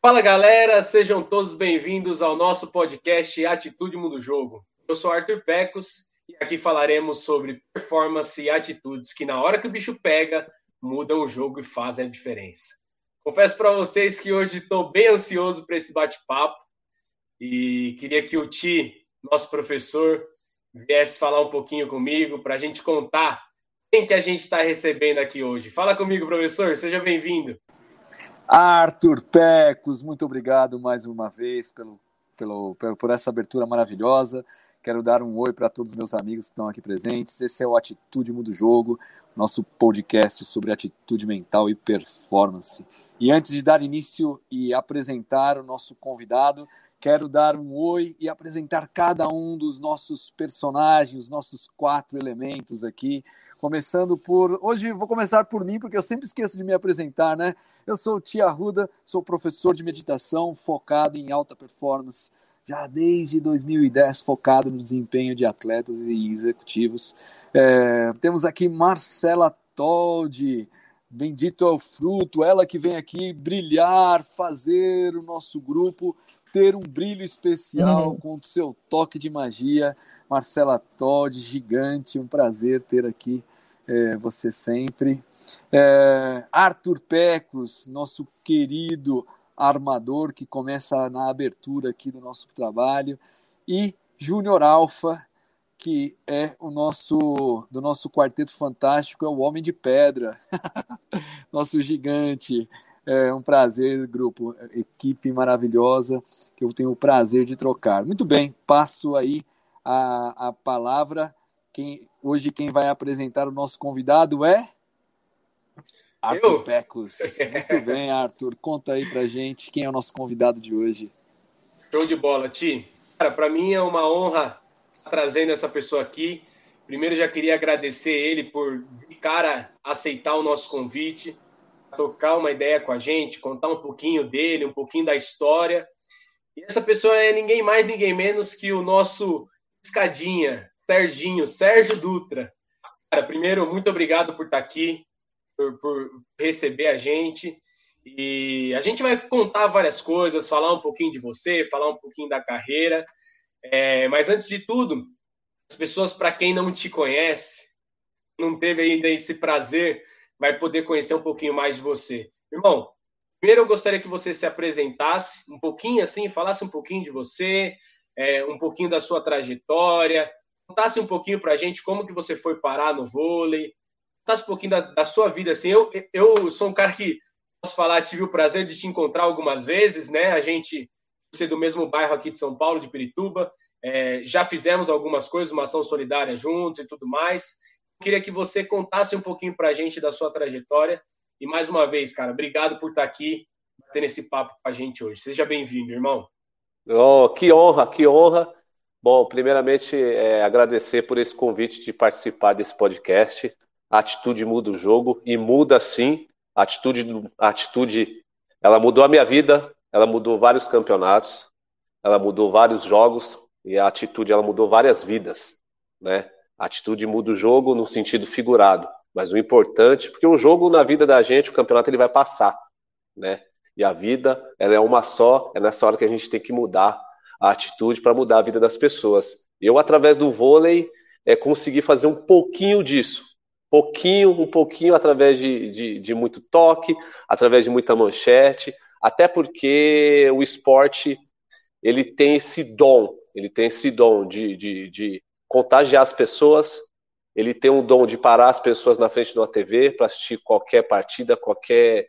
Fala galera, sejam todos bem-vindos ao nosso podcast Atitude Mundo Jogo. Eu sou Arthur Pecos e aqui falaremos sobre performance e atitudes que, na hora que o bicho pega, mudam o jogo e fazem a diferença. Confesso para vocês que hoje estou bem ansioso para esse bate-papo e queria que o Ti, nosso professor, viesse falar um pouquinho comigo para a gente contar quem que a gente está recebendo aqui hoje. Fala comigo, professor, seja bem-vindo. Arthur Pecos, muito obrigado mais uma vez pelo, pelo, por essa abertura maravilhosa. Quero dar um oi para todos os meus amigos que estão aqui presentes. Esse é o Atitude Mundo Jogo, nosso podcast sobre atitude mental e performance. E antes de dar início e apresentar o nosso convidado, quero dar um oi e apresentar cada um dos nossos personagens, os nossos quatro elementos aqui Começando por. Hoje vou começar por mim, porque eu sempre esqueço de me apresentar, né? Eu sou o Tia Ruda, sou professor de meditação focado em alta performance, já desde 2010, focado no desempenho de atletas e executivos. É, temos aqui Marcela Toldi, bendito é o fruto, ela que vem aqui brilhar, fazer o nosso grupo ter um brilho especial uhum. com o seu toque de magia. Marcela Todd, gigante, um prazer ter aqui é, você sempre. É, Arthur Pecos, nosso querido armador que começa na abertura aqui do nosso trabalho, e Júnior Alfa, que é o nosso do nosso quarteto fantástico, é o Homem de Pedra, nosso gigante. É um prazer, grupo, equipe maravilhosa que eu tenho o prazer de trocar. Muito bem, passo aí a, a palavra. Quem, hoje quem vai apresentar o nosso convidado é Arthur Eu? Pecos. Muito bem, Arthur. Conta aí pra gente quem é o nosso convidado de hoje. Show de bola, Ti. Cara, para mim é uma honra estar trazendo essa pessoa aqui. Primeiro já queria agradecer ele por de cara aceitar o nosso convite, tocar uma ideia com a gente, contar um pouquinho dele, um pouquinho da história. E essa pessoa é ninguém mais, ninguém menos que o nosso escadinha, Serginho, Sérgio Dutra. Cara, primeiro, muito obrigado por estar aqui, por, por, receber a gente. E a gente vai contar várias coisas, falar um pouquinho de você, falar um pouquinho da carreira. É, mas antes de tudo, as pessoas, para quem não te conhece, não teve ainda esse prazer, vai poder conhecer um pouquinho mais de você. Irmão, primeiro eu gostaria que você se apresentasse um pouquinho assim, falasse um pouquinho de você, é, um pouquinho da sua trajetória, contasse um pouquinho para a gente como que você foi parar no vôlei, contasse um pouquinho da, da, sua vida. Assim, eu, eu sou um cara que, posso falar, tive o prazer de te encontrar algumas vezes, né? A gente ser do mesmo bairro aqui de São Paulo, de Pirituba, é, já fizemos algumas coisas, uma ação solidária juntos e tudo mais. Queria que você contasse um pouquinho para a gente da sua trajetória. E mais uma vez, cara, obrigado por estar aqui, tendo esse papo com a gente hoje. Seja bem-vindo, irmão. Oh, que honra, que honra. Bom, primeiramente, é, agradecer por esse convite de participar desse podcast. A atitude muda o jogo e muda sim. Atitude, atitude, ela mudou a minha vida, ela mudou vários campeonatos, ela mudou vários jogos e a atitude ela mudou várias vidas, né? A atitude muda o jogo no sentido figurado, mas o importante, porque o jogo na vida da gente, o campeonato ele vai passar, né? E a vida, ela é uma só, é nessa hora que a gente tem que mudar a atitude para mudar a vida das pessoas. Eu, através do vôlei, é, consegui fazer um pouquinho disso. Pouquinho, um pouquinho, através de, de, de muito toque, através de muita manchete, até porque o esporte ele tem esse dom, ele tem esse dom de, de, de contagiar as pessoas, ele tem um dom de parar as pessoas na frente de uma TV para assistir qualquer partida, qualquer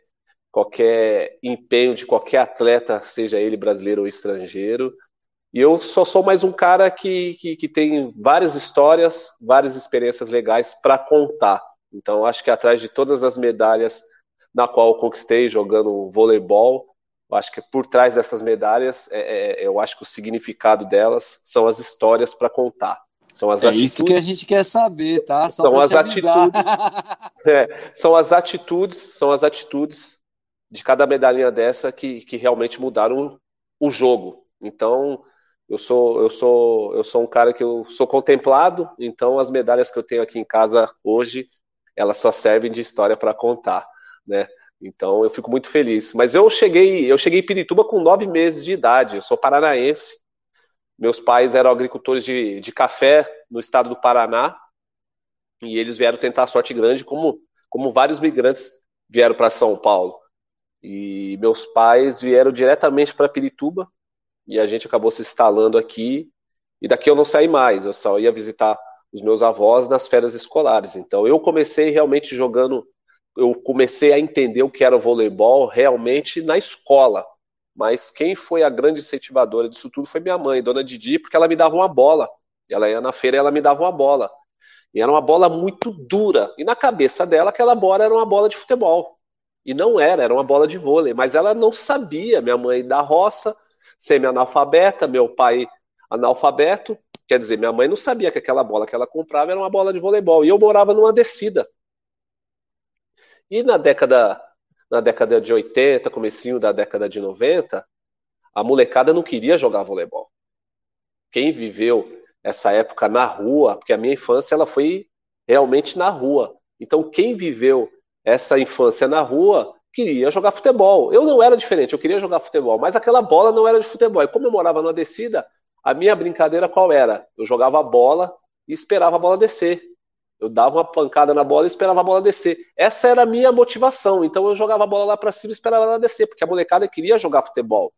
qualquer empenho de qualquer atleta, seja ele brasileiro ou estrangeiro. E eu só sou mais um cara que, que, que tem várias histórias, várias experiências legais para contar. Então, acho que atrás de todas as medalhas na qual eu conquistei jogando voleibol, acho que por trás dessas medalhas, é, é, eu acho que o significado delas são as histórias para contar. São as é atitudes... isso que a gente quer saber, tá? Só são as atitudes. é, são as atitudes, são as atitudes de cada medalhinha dessa que, que realmente mudaram o jogo. Então, eu sou eu sou eu sou um cara que eu sou contemplado, então as medalhas que eu tenho aqui em casa hoje, elas só servem de história para contar, né? Então eu fico muito feliz. Mas eu cheguei, eu cheguei em Pirituba com nove meses de idade. Eu sou paranaense. Meus pais eram agricultores de, de café no estado do Paraná e eles vieram tentar a sorte grande, como, como vários migrantes vieram para São Paulo. E meus pais vieram diretamente para Pirituba e a gente acabou se instalando aqui. E daqui eu não saí mais, eu só ia visitar os meus avós nas férias escolares. Então eu comecei realmente jogando, eu comecei a entender o que era o voleibol realmente na escola. Mas quem foi a grande incentivadora disso tudo foi minha mãe, dona Didi, porque ela me dava uma bola. Ela ia na feira e ela me dava uma bola. E era uma bola muito dura. E na cabeça dela, aquela bola era uma bola de futebol. E não era, era uma bola de vôlei. Mas ela não sabia. Minha mãe da roça, semi-analfabeta, meu pai analfabeto. Quer dizer, minha mãe não sabia que aquela bola que ela comprava era uma bola de voleibol. E eu morava numa descida. E na década, na década de 80, comecinho da década de 90, a molecada não queria jogar voleibol. Quem viveu essa época na rua, porque a minha infância ela foi realmente na rua. Então quem viveu essa infância na rua queria jogar futebol. Eu não era diferente, eu queria jogar futebol, mas aquela bola não era de futebol. E como eu morava numa descida, a minha brincadeira qual era? Eu jogava a bola e esperava a bola descer. Eu dava uma pancada na bola e esperava a bola descer. Essa era a minha motivação. Então eu jogava a bola lá para cima e esperava ela descer, porque a molecada queria jogar futebol.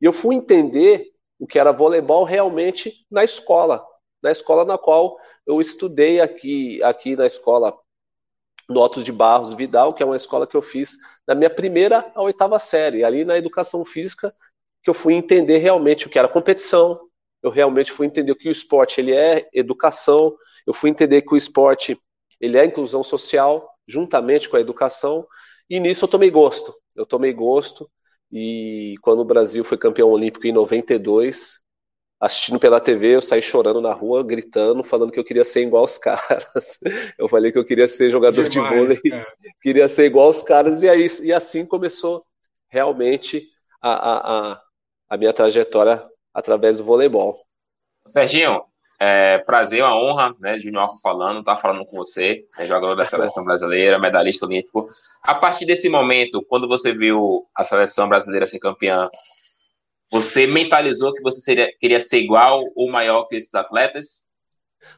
E eu fui entender o que era voleibol realmente na escola, na escola na qual eu estudei aqui, aqui na escola Notos de Barros Vidal, que é uma escola que eu fiz da minha primeira à oitava série, ali na educação física, que eu fui entender realmente o que era competição, eu realmente fui entender que o esporte ele é educação, eu fui entender que o esporte ele é inclusão social, juntamente com a educação, e nisso eu tomei gosto. Eu tomei gosto, e quando o Brasil foi campeão olímpico em 92, assistindo pela TV, eu saí chorando na rua, gritando, falando que eu queria ser igual aos caras. Eu falei que eu queria ser jogador Demais, de vôlei, cara. queria ser igual aos caras, e, aí, e assim começou realmente a, a, a, a minha trajetória através do voleibol. Serginho, é, prazer, uma honra, né, Junior falando, tá falando com você, é jogador da seleção brasileira, medalhista olímpico. A partir desse momento, quando você viu a seleção brasileira ser campeã, você mentalizou que você seria, queria ser igual ou maior que esses atletas?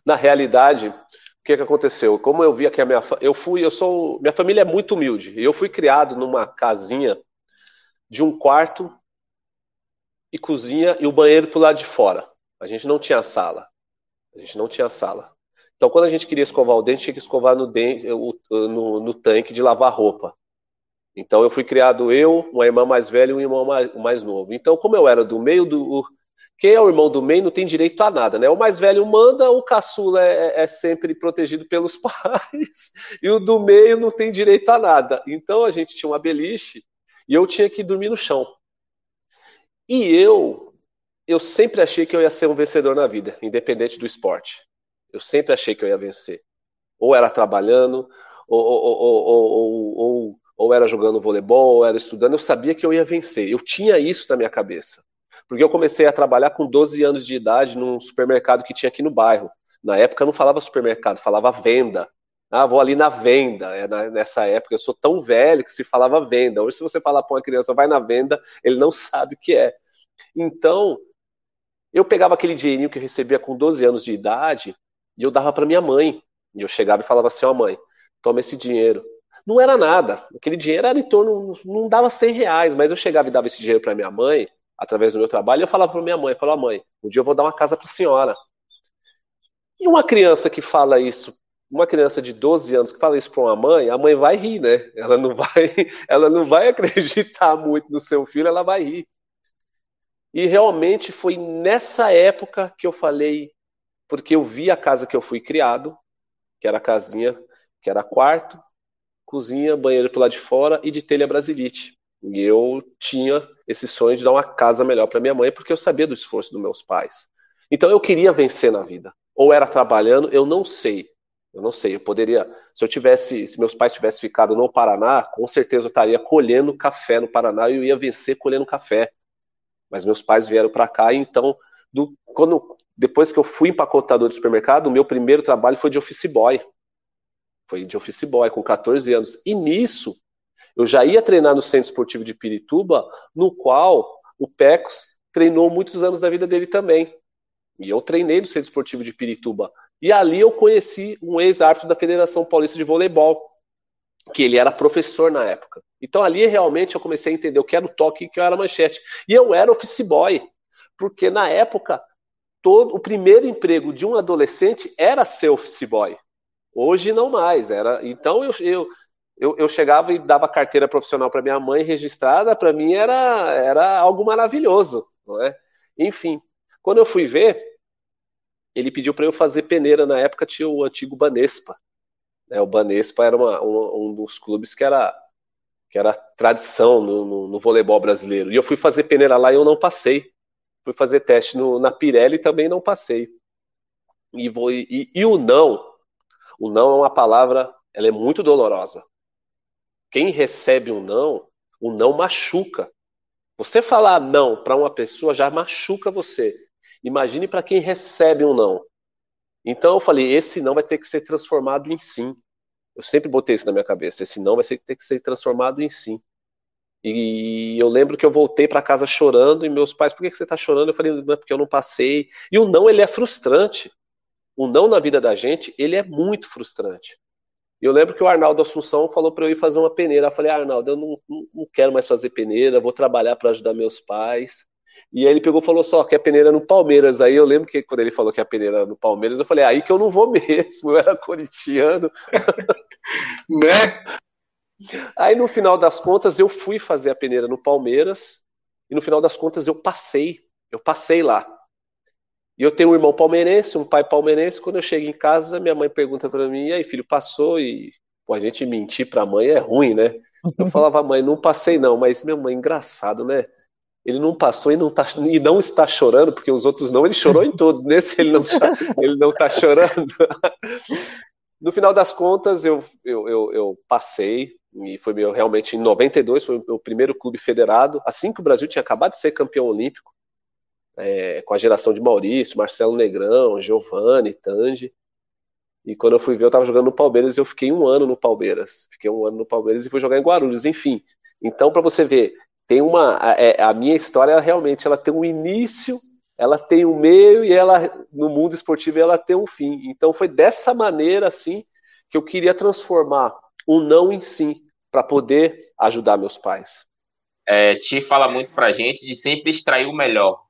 Na realidade, o que, que aconteceu? Como eu vi que a minha, eu fui, eu sou, minha família é muito humilde. Eu fui criado numa casinha de um quarto e cozinha e o banheiro pro lado de fora. A gente não tinha sala. A gente não tinha sala. Então, quando a gente queria escovar o dente, tinha que escovar no, dente, no, no tanque de lavar roupa. Então, eu fui criado eu, uma irmã mais velha e um irmão mais, mais novo. Então, como eu era do meio do. Quem é o irmão do meio não tem direito a nada, né? O mais velho manda, o caçula é, é, é sempre protegido pelos pais, e o do meio não tem direito a nada. Então, a gente tinha uma beliche e eu tinha que dormir no chão. E eu eu sempre achei que eu ia ser um vencedor na vida, independente do esporte. Eu sempre achei que eu ia vencer. Ou era trabalhando, ou, ou, ou, ou, era jogando voleibol, ou era estudando. Eu sabia que eu ia vencer. Eu tinha isso na minha cabeça. Porque eu comecei a trabalhar com 12 anos de idade num supermercado que tinha aqui no bairro. Na época eu não falava supermercado, falava venda. Ah, vou ali na venda. É, nessa época eu sou tão velho que se falava venda. Hoje, se você falar para uma criança, vai na venda, ele não sabe o que é. Então, eu pegava aquele dinheirinho que eu recebia com 12 anos de idade e eu dava para minha mãe. E eu chegava e falava assim: Ó, oh, mãe, toma esse dinheiro. Não era nada. Aquele dinheiro era em torno, não dava 100 reais, mas eu chegava e dava esse dinheiro para minha mãe, através do meu trabalho, e eu falava para minha mãe: falava, mãe, um dia eu vou dar uma casa para a senhora. E uma criança que fala isso, uma criança de 12 anos que fala isso para uma mãe, a mãe vai rir, né? Ela não vai, ela não vai acreditar muito no seu filho, ela vai rir. E realmente foi nessa época que eu falei, porque eu vi a casa que eu fui criado, que era a casinha, que era quarto, cozinha, banheiro pro lado de fora e de telha brasilite. E eu tinha esse sonho de dar uma casa melhor para minha mãe, porque eu sabia do esforço dos meus pais. Então eu queria vencer na vida. Ou era trabalhando, eu não sei. Eu não sei, eu poderia, se eu tivesse, se meus pais tivessem ficado no Paraná, com certeza eu estaria colhendo café no Paraná e eu ia vencer colhendo café mas meus pais vieram para cá, então, do, quando, depois que eu fui empacotador de supermercado, o meu primeiro trabalho foi de office boy. Foi de office boy, com 14 anos. E nisso, Eu já ia treinar no Centro Esportivo de Pirituba, no qual o Pecos treinou muitos anos da vida dele também. E eu treinei no Centro Esportivo de Pirituba. E ali eu conheci um ex-árbitro da Federação Paulista de Voleibol, que ele era professor na época. Então ali realmente eu comecei a entender o que era o toque e o que era a manchete. E eu era office boy, porque na época todo o primeiro emprego de um adolescente era ser office boy. Hoje não mais. Era então eu, eu eu, eu, chegava e dava carteira profissional para minha mãe registrada, para mim era, era algo maravilhoso, não é? Enfim, quando eu fui ver, ele pediu para eu fazer peneira. Na época tinha o antigo Banespa. Né? O Banespa era uma, um, um, dos clubes que era, que era tradição no, no, no, voleibol brasileiro. E eu fui fazer peneira lá e eu não passei. Fui fazer teste no, na Pirelli também não passei. E, vou, e, e o não, o não é uma palavra, ela é muito dolorosa. Quem recebe um não, o não machuca. Você falar não para uma pessoa já machuca você. Imagine para quem recebe um não. Então eu falei, esse não vai ter que ser transformado em sim. Eu sempre botei isso na minha cabeça. Esse não vai ter que ser transformado em sim. E eu lembro que eu voltei para casa chorando e meus pais, por que você está chorando? Eu falei, não é porque eu não passei. E o não, ele é frustrante. O não na vida da gente, ele é muito frustrante. Eu lembro que o Arnaldo Assunção falou para eu ir fazer uma peneira. Eu falei, ah, Arnaldo, eu não, não quero mais fazer peneira, vou trabalhar para ajudar meus pais. E aí ele pegou e falou só que a peneira no Palmeiras. Aí eu lembro que quando ele falou que a peneira no Palmeiras, eu falei, aí que eu não vou mesmo, eu era corintiano. né? Aí no final das contas eu fui fazer a peneira no Palmeiras e no final das contas eu passei, eu passei lá. E eu tenho um irmão palmeirense, um pai palmeirense. Quando eu chego em casa, minha mãe pergunta para mim: e aí, filho, passou? E pô, a gente mentir para a mãe é ruim, né? Eu falava, mãe, não passei não, mas minha mãe, engraçado, né? Ele não passou e não, tá, e não está chorando, porque os outros não, ele chorou em todos. Nesse ele não, ele não está chorando. No final das contas, eu, eu, eu, eu passei, e foi meu, realmente em 92, foi o meu primeiro clube federado, assim que o Brasil tinha acabado de ser campeão olímpico é, com a geração de Maurício, Marcelo Negrão, Giovanni, Tangi. E quando eu fui ver, eu estava jogando no Palmeiras e eu fiquei um ano no Palmeiras. Fiquei um ano no Palmeiras e fui jogar em Guarulhos, enfim. Então, para você ver, tem uma. A, é, a, minha história ela, realmente ela tem um início, ela tem um meio e ela, no mundo esportivo, ela tem um fim. Então, foi dessa maneira, assim, que eu queria transformar o não em sim, para poder ajudar meus pais. É, Ti fala muito pra gente de sempre extrair o melhor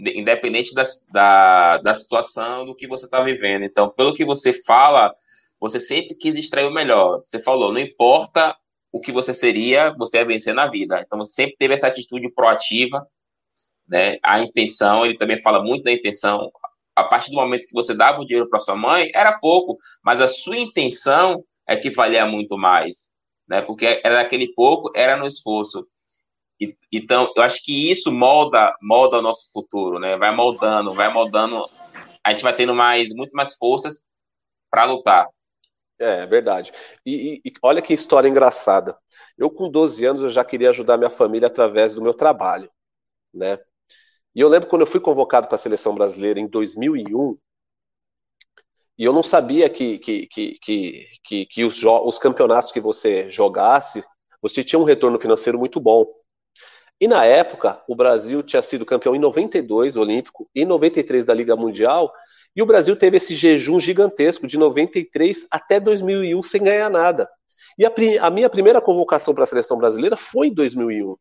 independente da, da, da situação do que você está vivendo. Então, pelo que você fala, você sempre quis extrair o melhor. Você falou, não importa o que você seria, você ia vencer na vida. Então, você sempre teve essa atitude proativa, né? A intenção, ele também fala muito da intenção. A partir do momento que você dava o dinheiro para sua mãe, era pouco, mas a sua intenção é que valia muito mais, né? Porque era aquele pouco, era no esforço. E, então, eu acho que isso molda, molda o nosso futuro, né? Vai moldando, vai moldando. A gente vai tendo mais, muito mais forças para lutar. É, é verdade. E, e, olha que história engraçada. Eu, com 12 anos, eu já queria ajudar minha família através do meu trabalho, né? E eu lembro quando eu fui convocado para a seleção brasileira em 2001, e eu não sabia que, que, que, que, que, que os, os campeonatos que você jogasse, você tinha um retorno financeiro muito bom. E na época, o Brasil tinha sido campeão em 92 olímpico e 93 da Liga Mundial, e o Brasil teve esse jejum gigantesco de 93 até 2001 sem ganhar nada. E a, a minha primeira convocação para a seleção brasileira foi em 2001.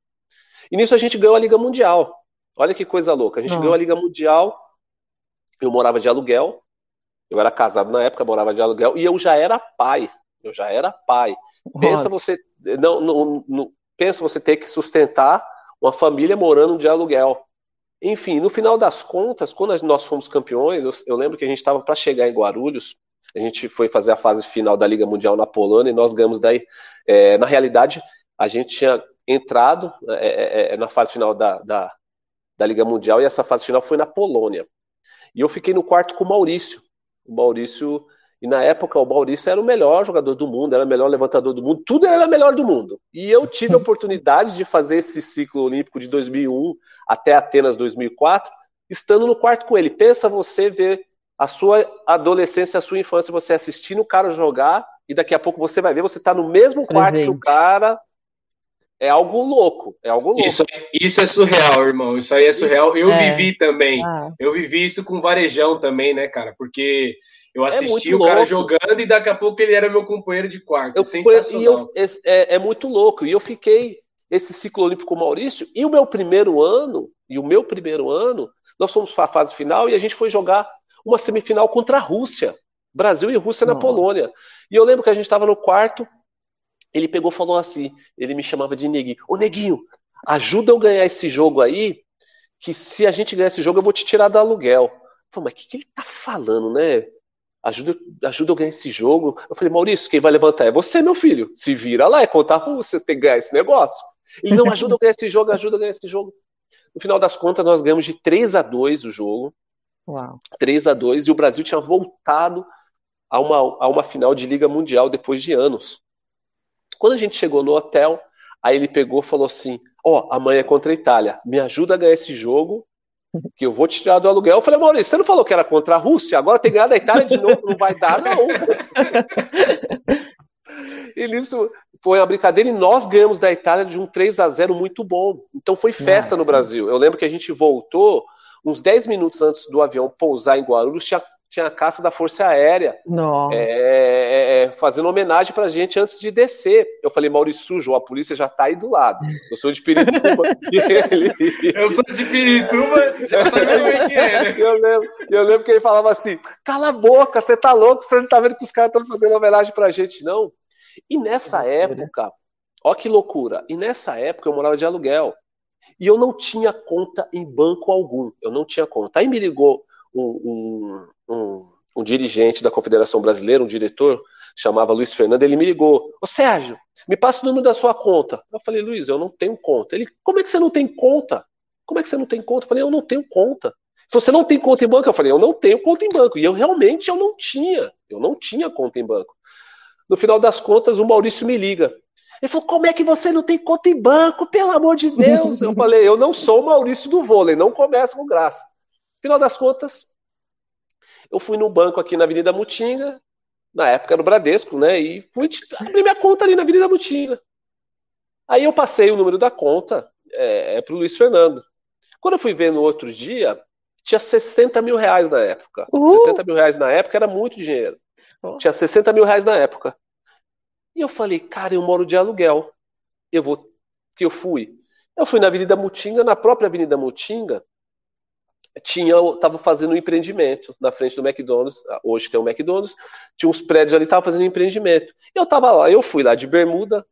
E nisso a gente ganhou a Liga Mundial. Olha que coisa louca. A gente Não. ganhou a Liga Mundial. Eu morava de aluguel. Eu era casado na época, morava de aluguel. E eu já era pai. Eu já era pai. Nossa. Pensa você. Não, não, não, pensa você ter que sustentar uma família morando de aluguel. Enfim, no final das contas, quando nós fomos campeões, eu, eu lembro que a gente estava para chegar em Guarulhos, a gente foi fazer a fase final da Liga Mundial na Polônia e nós ganhamos daí. É, na realidade, a gente tinha entrado é, é, é, na fase final da, da, da Liga Mundial e essa fase final foi na Polônia. E eu fiquei no quarto com o Maurício. O Maurício e na época o Maurício era o melhor jogador do mundo, era o melhor levantador do mundo, tudo era o melhor do mundo. E eu tive a oportunidade de fazer esse ciclo olímpico de 2001 até Atenas 2004, estando no quarto com ele. Pensa você ver a sua adolescência, a sua infância, você assistindo o cara jogar, e daqui a pouco você vai ver, você está no mesmo quarto Presente. que o cara, é algo louco, é algo louco. Isso, isso é surreal, irmão. Isso aí é surreal. Eu é. vivi também. Ah. Eu vivi isso com varejão também, né, cara? Porque eu é assisti é o cara louco. jogando e daqui a pouco ele era meu companheiro de quarto. Eu, Sensacional. Eu, é, é, muito louco. E eu fiquei esse ciclo olímpico com o Maurício. E o meu primeiro ano, e o meu primeiro ano, nós fomos para a fase final e a gente foi jogar uma semifinal contra a Rússia. Brasil e Rússia Nossa. na Polônia. E eu lembro que a gente estava no quarto, ele pegou e falou assim, ele me chamava de Neguinho. Ô Neguinho, ajuda eu ganhar esse jogo aí, que se a gente ganhar esse jogo eu vou te tirar do aluguel. Eu falei, mas o que, que ele tá falando, né? Ajuda, ajuda eu ganhar esse jogo. Eu falei, Maurício, quem vai levantar é você, meu filho. Se vira lá, é contar a Rússia, tem que ganhar esse negócio. Ele não ajuda eu ganhar esse jogo, ajuda eu ganhar esse jogo. No final das contas, nós ganhamos de 3 a 2 o jogo. Uau. 3 a 2 e o Brasil tinha voltado a uma, a uma final de Liga Mundial depois de anos. Quando a gente chegou no hotel, aí ele pegou e falou assim: Ó, oh, amanhã é contra a Itália, me ajuda a ganhar esse jogo, que eu vou te tirar do aluguel. Eu falei, Maurício, você não falou que era contra a Rússia? Agora tem ganhado a Itália de novo, não vai dar, não. e nisso foi uma brincadeira e nós ganhamos da Itália de um 3 a 0 muito bom. Então foi festa no Brasil. Eu lembro que a gente voltou uns 10 minutos antes do avião pousar em Guarulhos, tinha tinha a caça da Força Aérea é, é, é, fazendo homenagem pra gente antes de descer. Eu falei, Maurício Sujo, a polícia já tá aí do lado. Eu sou de Pirituba. ele... Eu sou de Pirituba, já sabe como é que é, né? Eu lembro, eu lembro que ele falava assim: cala a boca, você tá louco, você não tá vendo que os caras estão fazendo homenagem pra gente, não. E nessa época, ó que loucura, e nessa época eu morava de aluguel. E eu não tinha conta em banco algum. Eu não tinha conta. Aí me ligou um, um, um, um dirigente da Confederação Brasileira, um diretor, chamava Luiz Fernando, ele me ligou, ô Sérgio, me passa o número da sua conta. Eu falei, Luiz, eu não tenho conta. Ele, como é que você não tem conta? Como é que você não tem conta? Eu falei, eu não tenho conta. Você não tem conta em banco? Eu falei, eu não tenho conta em banco. E eu realmente eu não tinha. Eu não tinha conta em banco. No final das contas, o Maurício me liga. Ele falou, como é que você não tem conta em banco? Pelo amor de Deus. Eu falei, eu não sou o Maurício do vôlei, não começa com graça. Final das contas, eu fui no banco aqui na Avenida Mutinga, na época era o Bradesco, né? E fui abrir minha conta ali na Avenida Mutinga. Aí eu passei o número da conta é, é para o Luiz Fernando. Quando eu fui ver no outro dia, tinha 60 mil reais na época. Uhum. 60 mil reais na época era muito dinheiro. Uhum. Tinha 60 mil reais na época. E eu falei, cara, eu moro de aluguel. Eu vou. Que eu fui. Eu fui na Avenida Mutinga, na própria Avenida Mutinga, tinha estava fazendo um empreendimento na frente do McDonald's, hoje tem o um McDonald's, tinha uns prédios ali, estava fazendo um empreendimento. Eu estava lá, eu fui lá de bermuda,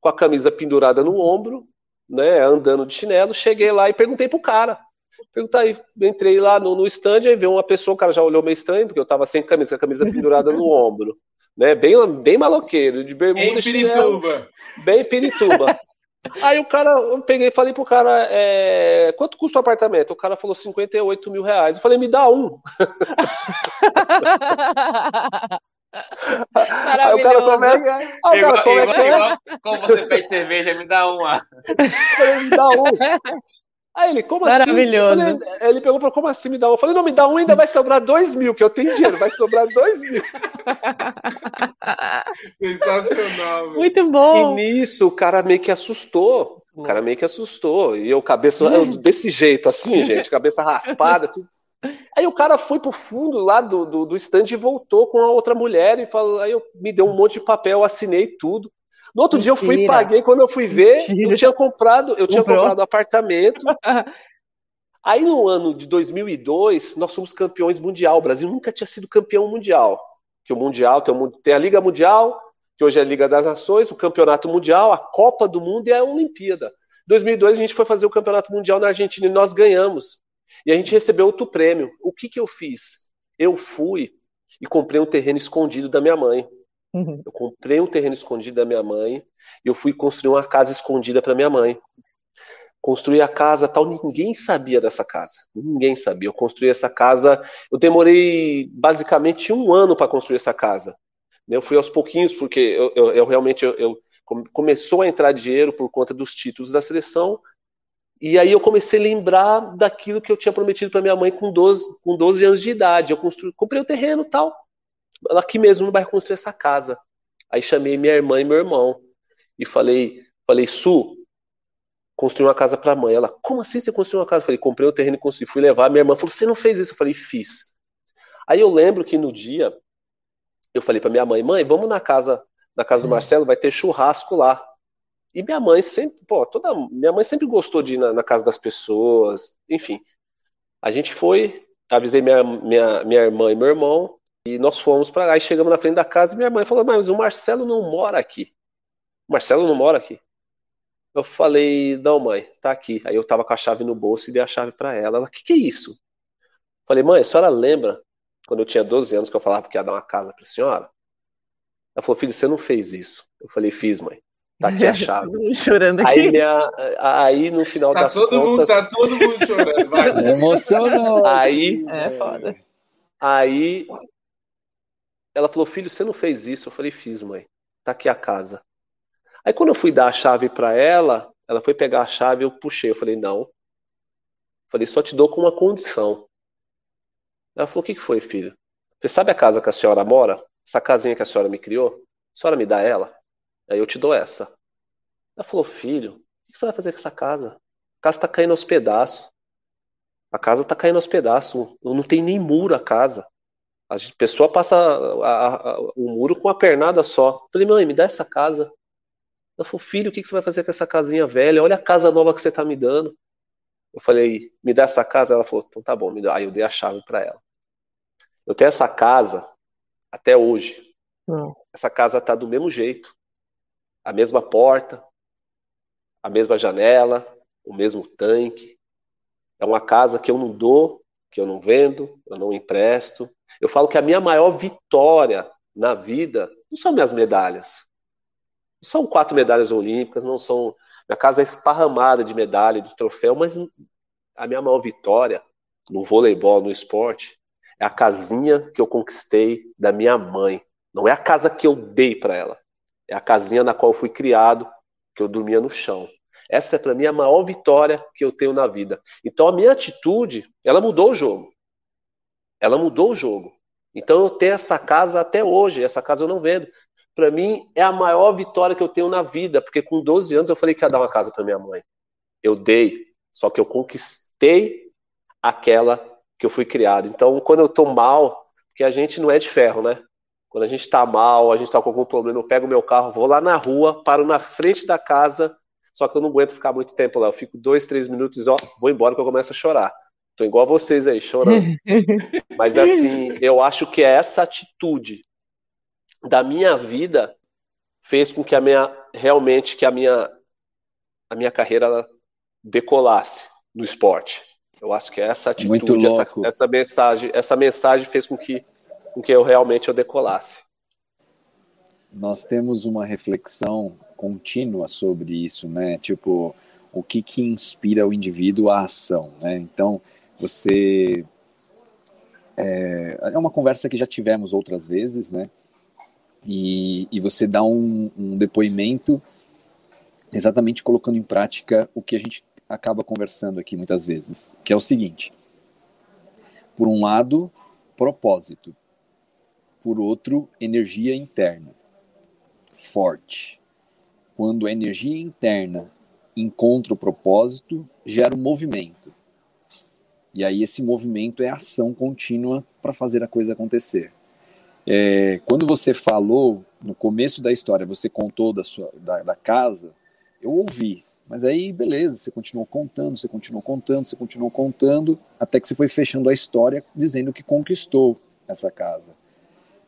com a camisa pendurada no ombro, né, andando de chinelo, cheguei lá e perguntei pro cara. Perguntei, entrei lá no, no stand, aí veio uma pessoa, o cara já olhou meio estranho, porque eu estava sem camisa, com a camisa pendurada no ombro. Né, bem, bem maloqueiro, de bermuda, bem chinelo, pirituba. bem pirituba. Aí o cara, eu peguei e falei pro cara, é, quanto custa o apartamento? O cara falou 58 mil reais. Eu falei, me dá um. Aí o cara, como é que é? Aí, igual, cara, como, é que é? Igual, como você pede cerveja, me dá uma. Falei, me dá um. Aí ele, como assim? Maravilhoso. assim? Falei, ele perguntou, como assim me dá um? Eu falei, não, me dá um ainda vai sobrar dois mil, que eu tenho dinheiro, vai sobrar dois mil. Sensacional. Velho. Muito bom. E nisso o cara meio que assustou. O cara meio que assustou. E eu, cabeça, eu, desse jeito, assim, gente, cabeça raspada, tudo. Aí o cara foi pro fundo lá do, do, do stand e voltou com a outra mulher e falou, aí eu, me deu um monte de papel, assinei tudo. No outro Mentira. dia eu fui e paguei, quando eu fui ver, Mentira. eu tinha comprado, eu tinha comprado apartamento. Aí no ano de 2002, nós fomos campeões mundial. O Brasil nunca tinha sido campeão mundial. Que o mundial tem, tem a Liga Mundial, que hoje é a Liga das Nações, o Campeonato Mundial, a Copa do Mundo e a Olimpíada. Em 2002 a gente foi fazer o Campeonato Mundial na Argentina e nós ganhamos. E a gente recebeu outro prêmio. O que que eu fiz? Eu fui e comprei um terreno escondido da minha mãe. Uhum. Eu comprei um terreno escondido da minha mãe e eu fui construir uma casa escondida para minha mãe. Construí a casa tal, ninguém sabia dessa casa. Ninguém sabia. Eu construí essa casa, eu demorei basicamente um ano para construir essa casa. Eu fui aos pouquinhos, porque eu, eu, eu realmente eu, começou a entrar dinheiro por conta dos títulos da seleção. E aí eu comecei a lembrar daquilo que eu tinha prometido para minha mãe com 12, com 12 anos de idade. Eu construí, comprei o terreno tal aqui mesmo no bairro construir essa casa. Aí chamei minha irmã e meu irmão e falei, falei, Su, construir uma casa para a mãe. Ela, como assim você construiu uma casa? Eu falei, comprei o um terreno e construí. Fui levar. Minha irmã falou, você não fez isso? Eu falei, fiz. Aí eu lembro que no dia, eu falei para minha mãe, mãe, vamos na casa, na casa do Marcelo, vai ter churrasco lá. E minha mãe sempre, pô, toda, minha mãe sempre gostou de ir na, na casa das pessoas, enfim. A gente foi, avisei minha, minha, minha irmã e meu irmão, e nós fomos para lá, e chegamos na frente da casa, e minha mãe falou, mas o Marcelo não mora aqui. O Marcelo não mora aqui. Eu falei, não, mãe, tá aqui. Aí eu tava com a chave no bolso e dei a chave para ela. Ela, o que, que é isso? Falei, mãe, a senhora lembra quando eu tinha 12 anos que eu falava que ia dar uma casa pra senhora? Ela falou, filho, você não fez isso. Eu falei, fiz, mãe. Tá aqui a chave. chorando aqui. Aí, minha, aí no final tá das todo contas. Mundo, tá todo mundo chorando, vai. Emocionou. Aí, É foda. aí ela falou, filho, você não fez isso? Eu falei, fiz, mãe. Tá aqui a casa. Aí quando eu fui dar a chave para ela, ela foi pegar a chave, eu puxei, eu falei, não. Eu falei, só te dou com uma condição. Ela falou, o que, que foi, filho? Você sabe a casa que a senhora mora? Essa casinha que a senhora me criou? A senhora me dá ela? Aí eu te dou essa. Ela falou, filho, o que você vai fazer com essa casa? A casa tá caindo aos pedaços. A casa tá caindo aos pedaços. Não tem nem muro a casa. A pessoa passa a, a, o muro com uma pernada só. Eu falei, mãe, me dá essa casa. Ela falou, filho, o que você vai fazer com essa casinha velha? Olha a casa nova que você tá me dando. Eu falei, me dá essa casa? Ela falou, então tá bom, me dá. Aí eu dei a chave para ela. Eu tenho essa casa até hoje. Nossa. Essa casa tá do mesmo jeito. A mesma porta, a mesma janela, o mesmo tanque. É uma casa que eu não dou, que eu não vendo, eu não empresto. Eu falo que a minha maior vitória na vida não são minhas medalhas. Não são quatro medalhas olímpicas, não são. Minha casa é esparramada de medalha, de troféu, mas a minha maior vitória no voleibol, no esporte, é a casinha que eu conquistei da minha mãe. Não é a casa que eu dei para ela. É a casinha na qual eu fui criado, que eu dormia no chão. Essa é para mim a maior vitória que eu tenho na vida. Então a minha atitude, ela mudou o jogo. Ela mudou o jogo. Então eu tenho essa casa até hoje, essa casa eu não vendo. Para mim é a maior vitória que eu tenho na vida, porque com 12 anos eu falei que ia dar uma casa para minha mãe. Eu dei, só que eu conquistei aquela que eu fui criado. Então quando eu tô mal, porque a gente não é de ferro, né? Quando a gente tá mal, a gente tá com algum problema, eu pego meu carro, vou lá na rua, paro na frente da casa, só que eu não aguento ficar muito tempo lá. Eu fico dois, três minutos e ó, vou embora que eu começo a chorar. Tô igual a vocês aí, chorando. Mas assim, eu acho que é essa atitude da minha vida fez com que a minha realmente que a minha a minha carreira decolasse no esporte. Eu acho que é essa atitude, essa, essa, mensagem, essa mensagem fez com que com que eu realmente eu decolasse. Nós temos uma reflexão contínua sobre isso, né? Tipo, o que que inspira o indivíduo à ação, né? Então, você é, é uma conversa que já tivemos outras vezes, né? E, e você dá um, um depoimento exatamente colocando em prática o que a gente acaba conversando aqui muitas vezes, que é o seguinte: por um lado, propósito, por outro, energia interna forte. Quando a energia interna encontra o propósito, gera um movimento. E aí esse movimento é ação contínua para fazer a coisa acontecer. É, quando você falou no começo da história, você contou da sua da, da casa, eu ouvi. Mas aí, beleza, você continuou contando, você continuou contando, você continuou contando, até que você foi fechando a história dizendo que conquistou essa casa.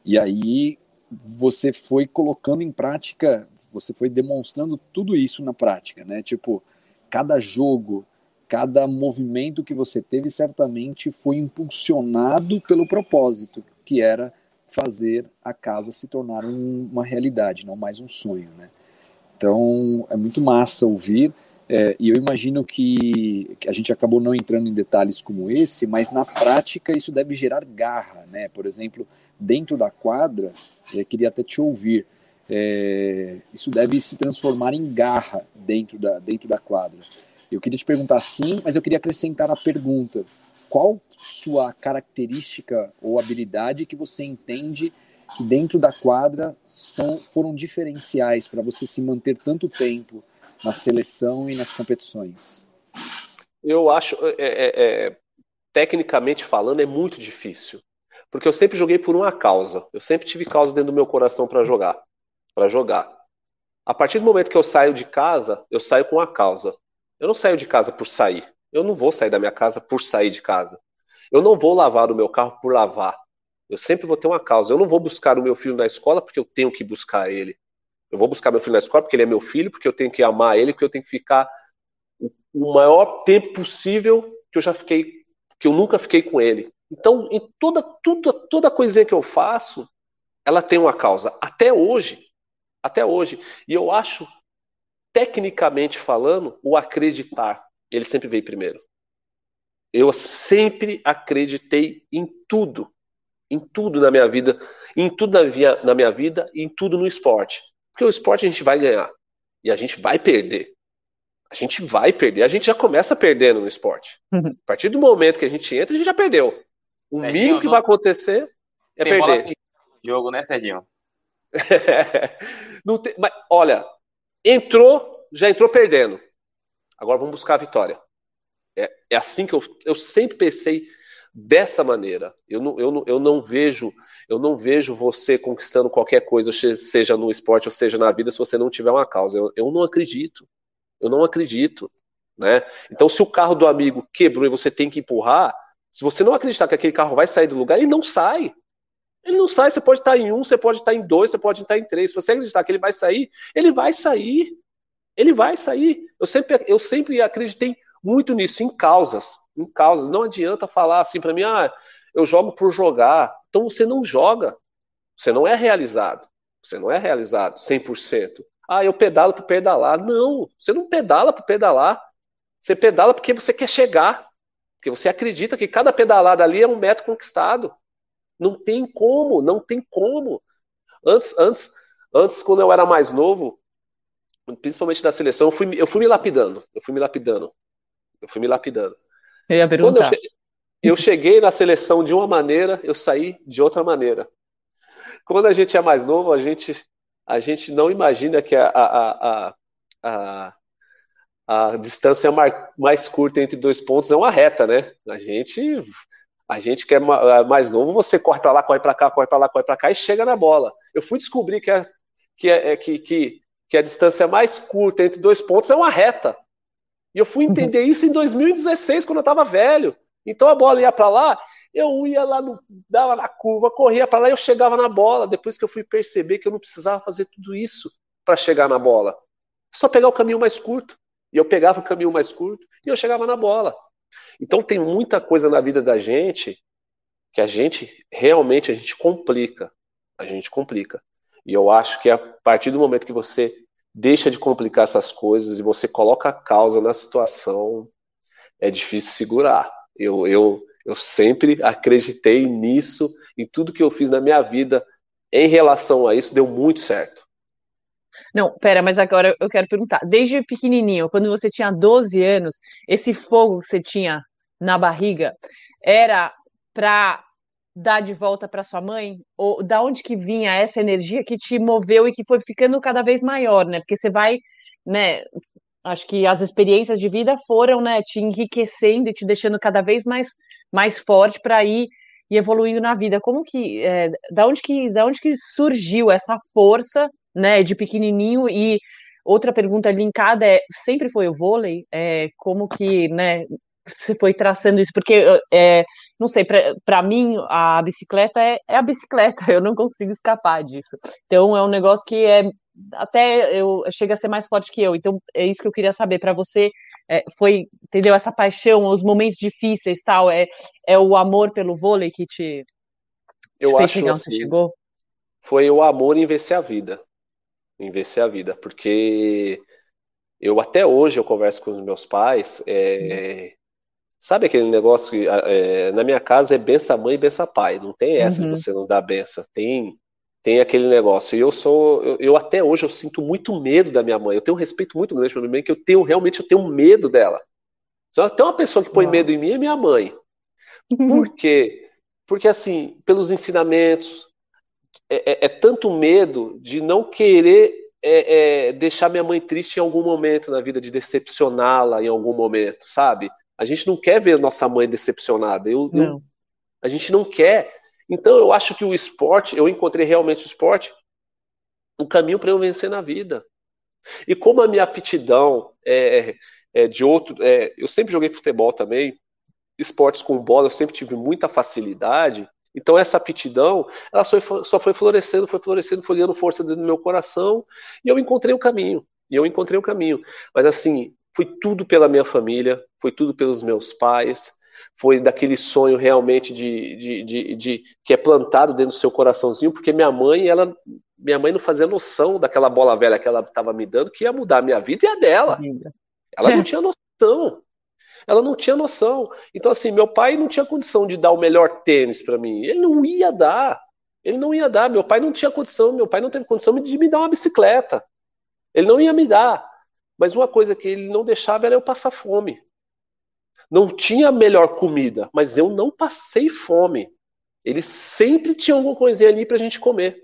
E aí você foi colocando em prática, você foi demonstrando tudo isso na prática, né? Tipo, cada jogo, cada movimento que você teve certamente foi impulsionado pelo propósito, que era fazer a casa se tornar um, uma realidade, não mais um sonho, né? Então, é muito massa ouvir. É, e eu imagino que, a gente acabou não entrando em detalhes como esse, mas na prática isso deve gerar garra, né? Por exemplo, dentro da quadra, eu queria até te ouvir, é, isso deve se transformar em garra dentro da, dentro da quadra. Eu queria te perguntar sim, mas eu queria acrescentar a pergunta: qual sua característica ou habilidade que você entende que dentro da quadra são, foram diferenciais para você se manter tanto tempo na seleção e nas competições? Eu acho, é, é, é, tecnicamente falando, é muito difícil. Porque eu sempre joguei por uma causa. Eu sempre tive causa dentro do meu coração para jogar. Para jogar. A partir do momento que eu saio de casa, eu saio com a causa. Eu não saio de casa por sair. Eu não vou sair da minha casa por sair de casa. Eu não vou lavar o meu carro por lavar. Eu sempre vou ter uma causa. Eu não vou buscar o meu filho na escola porque eu tenho que buscar ele. Eu vou buscar meu filho na escola porque ele é meu filho, porque eu tenho que amar ele, porque eu tenho que ficar o maior tempo possível que eu já fiquei, que eu nunca fiquei com ele. Então, em toda, toda, toda coisinha que eu faço, ela tem uma causa. Até hoje. Até hoje. E eu acho, tecnicamente falando, o acreditar, ele sempre veio primeiro. Eu sempre acreditei em tudo. Em tudo na minha vida. Em tudo na minha, na minha vida e em tudo no esporte. Porque o esporte a gente vai ganhar. E a gente vai perder. A gente vai perder. A gente já começa perdendo no esporte. Uhum. A partir do momento que a gente entra, a gente já perdeu. O Serginho, mínimo que não... vai acontecer é tem perder. Bola jogo, né, Serginho? não tem... Mas, olha, entrou, já entrou perdendo. Agora vamos buscar a vitória. É, é assim que eu, eu sempre pensei dessa maneira. Eu não, eu, não, eu não vejo eu não vejo você conquistando qualquer coisa, seja no esporte ou seja na vida, se você não tiver uma causa. Eu, eu não acredito. Eu não acredito. Né? Então, se o carro do amigo quebrou e você tem que empurrar, se você não acreditar que aquele carro vai sair do lugar, ele não sai. Ele não sai, você pode estar em um, você pode estar em dois, você pode estar em três. Se você acreditar que ele vai sair, ele vai sair. Ele vai sair. Eu sempre, eu sempre acreditei muito nisso, em causas. Em causas. Não adianta falar assim para mim, ah, eu jogo por jogar. Então você não joga. Você não é realizado. Você não é realizado 100%. Ah, eu pedalo para pedalar. Não, você não pedala para pedalar. Você pedala porque você quer chegar. Porque você acredita que cada pedalada ali é um metro conquistado. Não tem como, não tem como. Antes, antes, antes quando eu era mais novo, principalmente da seleção, eu fui, eu fui me lapidando. Eu fui me lapidando. Eu fui me lapidando. Eu ia perguntar. Quando eu, cheguei, eu cheguei na seleção de uma maneira, eu saí de outra maneira. Quando a gente é mais novo, a gente, a gente não imagina que a, a, a, a a distância mais curta entre dois pontos é uma reta, né? A gente, a gente que é mais novo, você corre para lá, corre para cá, corre para lá, corre para cá e chega na bola. Eu fui descobrir que, é, que, é, é, que, que, que a distância mais curta entre dois pontos é uma reta. E eu fui uhum. entender isso em 2016, quando eu estava velho. Então a bola ia para lá, eu ia lá, no, dava na curva, corria para lá e eu chegava na bola. Depois que eu fui perceber que eu não precisava fazer tudo isso para chegar na bola. É só pegar o caminho mais curto. E eu pegava o caminho mais curto e eu chegava na bola. Então tem muita coisa na vida da gente que a gente realmente a gente complica. A gente complica. E eu acho que a partir do momento que você deixa de complicar essas coisas e você coloca a causa na situação, é difícil segurar. Eu, eu, eu sempre acreditei nisso e tudo que eu fiz na minha vida em relação a isso deu muito certo. Não, pera, mas agora eu quero perguntar. Desde pequenininho, quando você tinha 12 anos, esse fogo que você tinha na barriga era para dar de volta para sua mãe? Ou da onde que vinha essa energia que te moveu e que foi ficando cada vez maior, né? Porque você vai, né? Acho que as experiências de vida foram, né, te enriquecendo e te deixando cada vez mais, mais forte para ir e evoluindo na vida. Como que, é, da onde que, da onde que surgiu essa força né, de pequenininho e outra pergunta linkada é, sempre foi o vôlei? É, como que, né, você foi traçando isso? Porque, é, não sei, para mim a bicicleta é, é, a bicicleta, eu não consigo escapar disso. Então é um negócio que é até eu chega a ser mais forte que eu. Então é isso que eu queria saber para você. É, foi, entendeu? Essa paixão, os momentos difíceis, tal. É, é o amor pelo vôlei que te, eu fez acho chegar onde assim, chegou? Foi o amor em vencer a vida em vencer a vida, porque eu até hoje eu converso com os meus pais, é, sabe aquele negócio que é, na minha casa é benção mãe e benção pai, não tem essa uhum. de você não dar benção, tem tem aquele negócio. E eu sou, eu, eu, até hoje eu sinto muito medo da minha mãe. Eu tenho um respeito muito grande pela minha mãe, que eu tenho realmente eu tenho medo dela. Só tem uma pessoa que põe medo em mim é minha mãe. Uhum. Por quê? Porque assim, pelos ensinamentos, é, é, é tanto medo de não querer é, é, deixar minha mãe triste em algum momento na vida, de decepcioná-la em algum momento, sabe? A gente não quer ver nossa mãe decepcionada. Eu, não. Eu, a gente não quer. Então eu acho que o esporte, eu encontrei realmente o esporte, o caminho para eu vencer na vida. E como a minha aptidão é, é de outro, é, eu sempre joguei futebol também, esportes com bola, eu sempre tive muita facilidade. Então essa aptidão, ela só foi, só foi florescendo, foi florescendo, foi ganhando força dentro do meu coração, e eu encontrei o caminho. E eu encontrei o caminho. Mas assim, foi tudo pela minha família, foi tudo pelos meus pais, foi daquele sonho realmente de, de, de, de, que é plantado dentro do seu coraçãozinho, porque minha mãe, ela, minha mãe não fazia noção daquela bola velha que ela estava me dando, que ia mudar a minha vida e a dela. Ela não tinha noção. Ela não tinha noção. Então, assim, meu pai não tinha condição de dar o melhor tênis para mim. Ele não ia dar. Ele não ia dar. Meu pai não tinha condição. Meu pai não teve condição de me dar uma bicicleta. Ele não ia me dar. Mas uma coisa que ele não deixava era eu passar fome. Não tinha melhor comida, mas eu não passei fome. Ele sempre tinha alguma coisinha ali para a gente comer.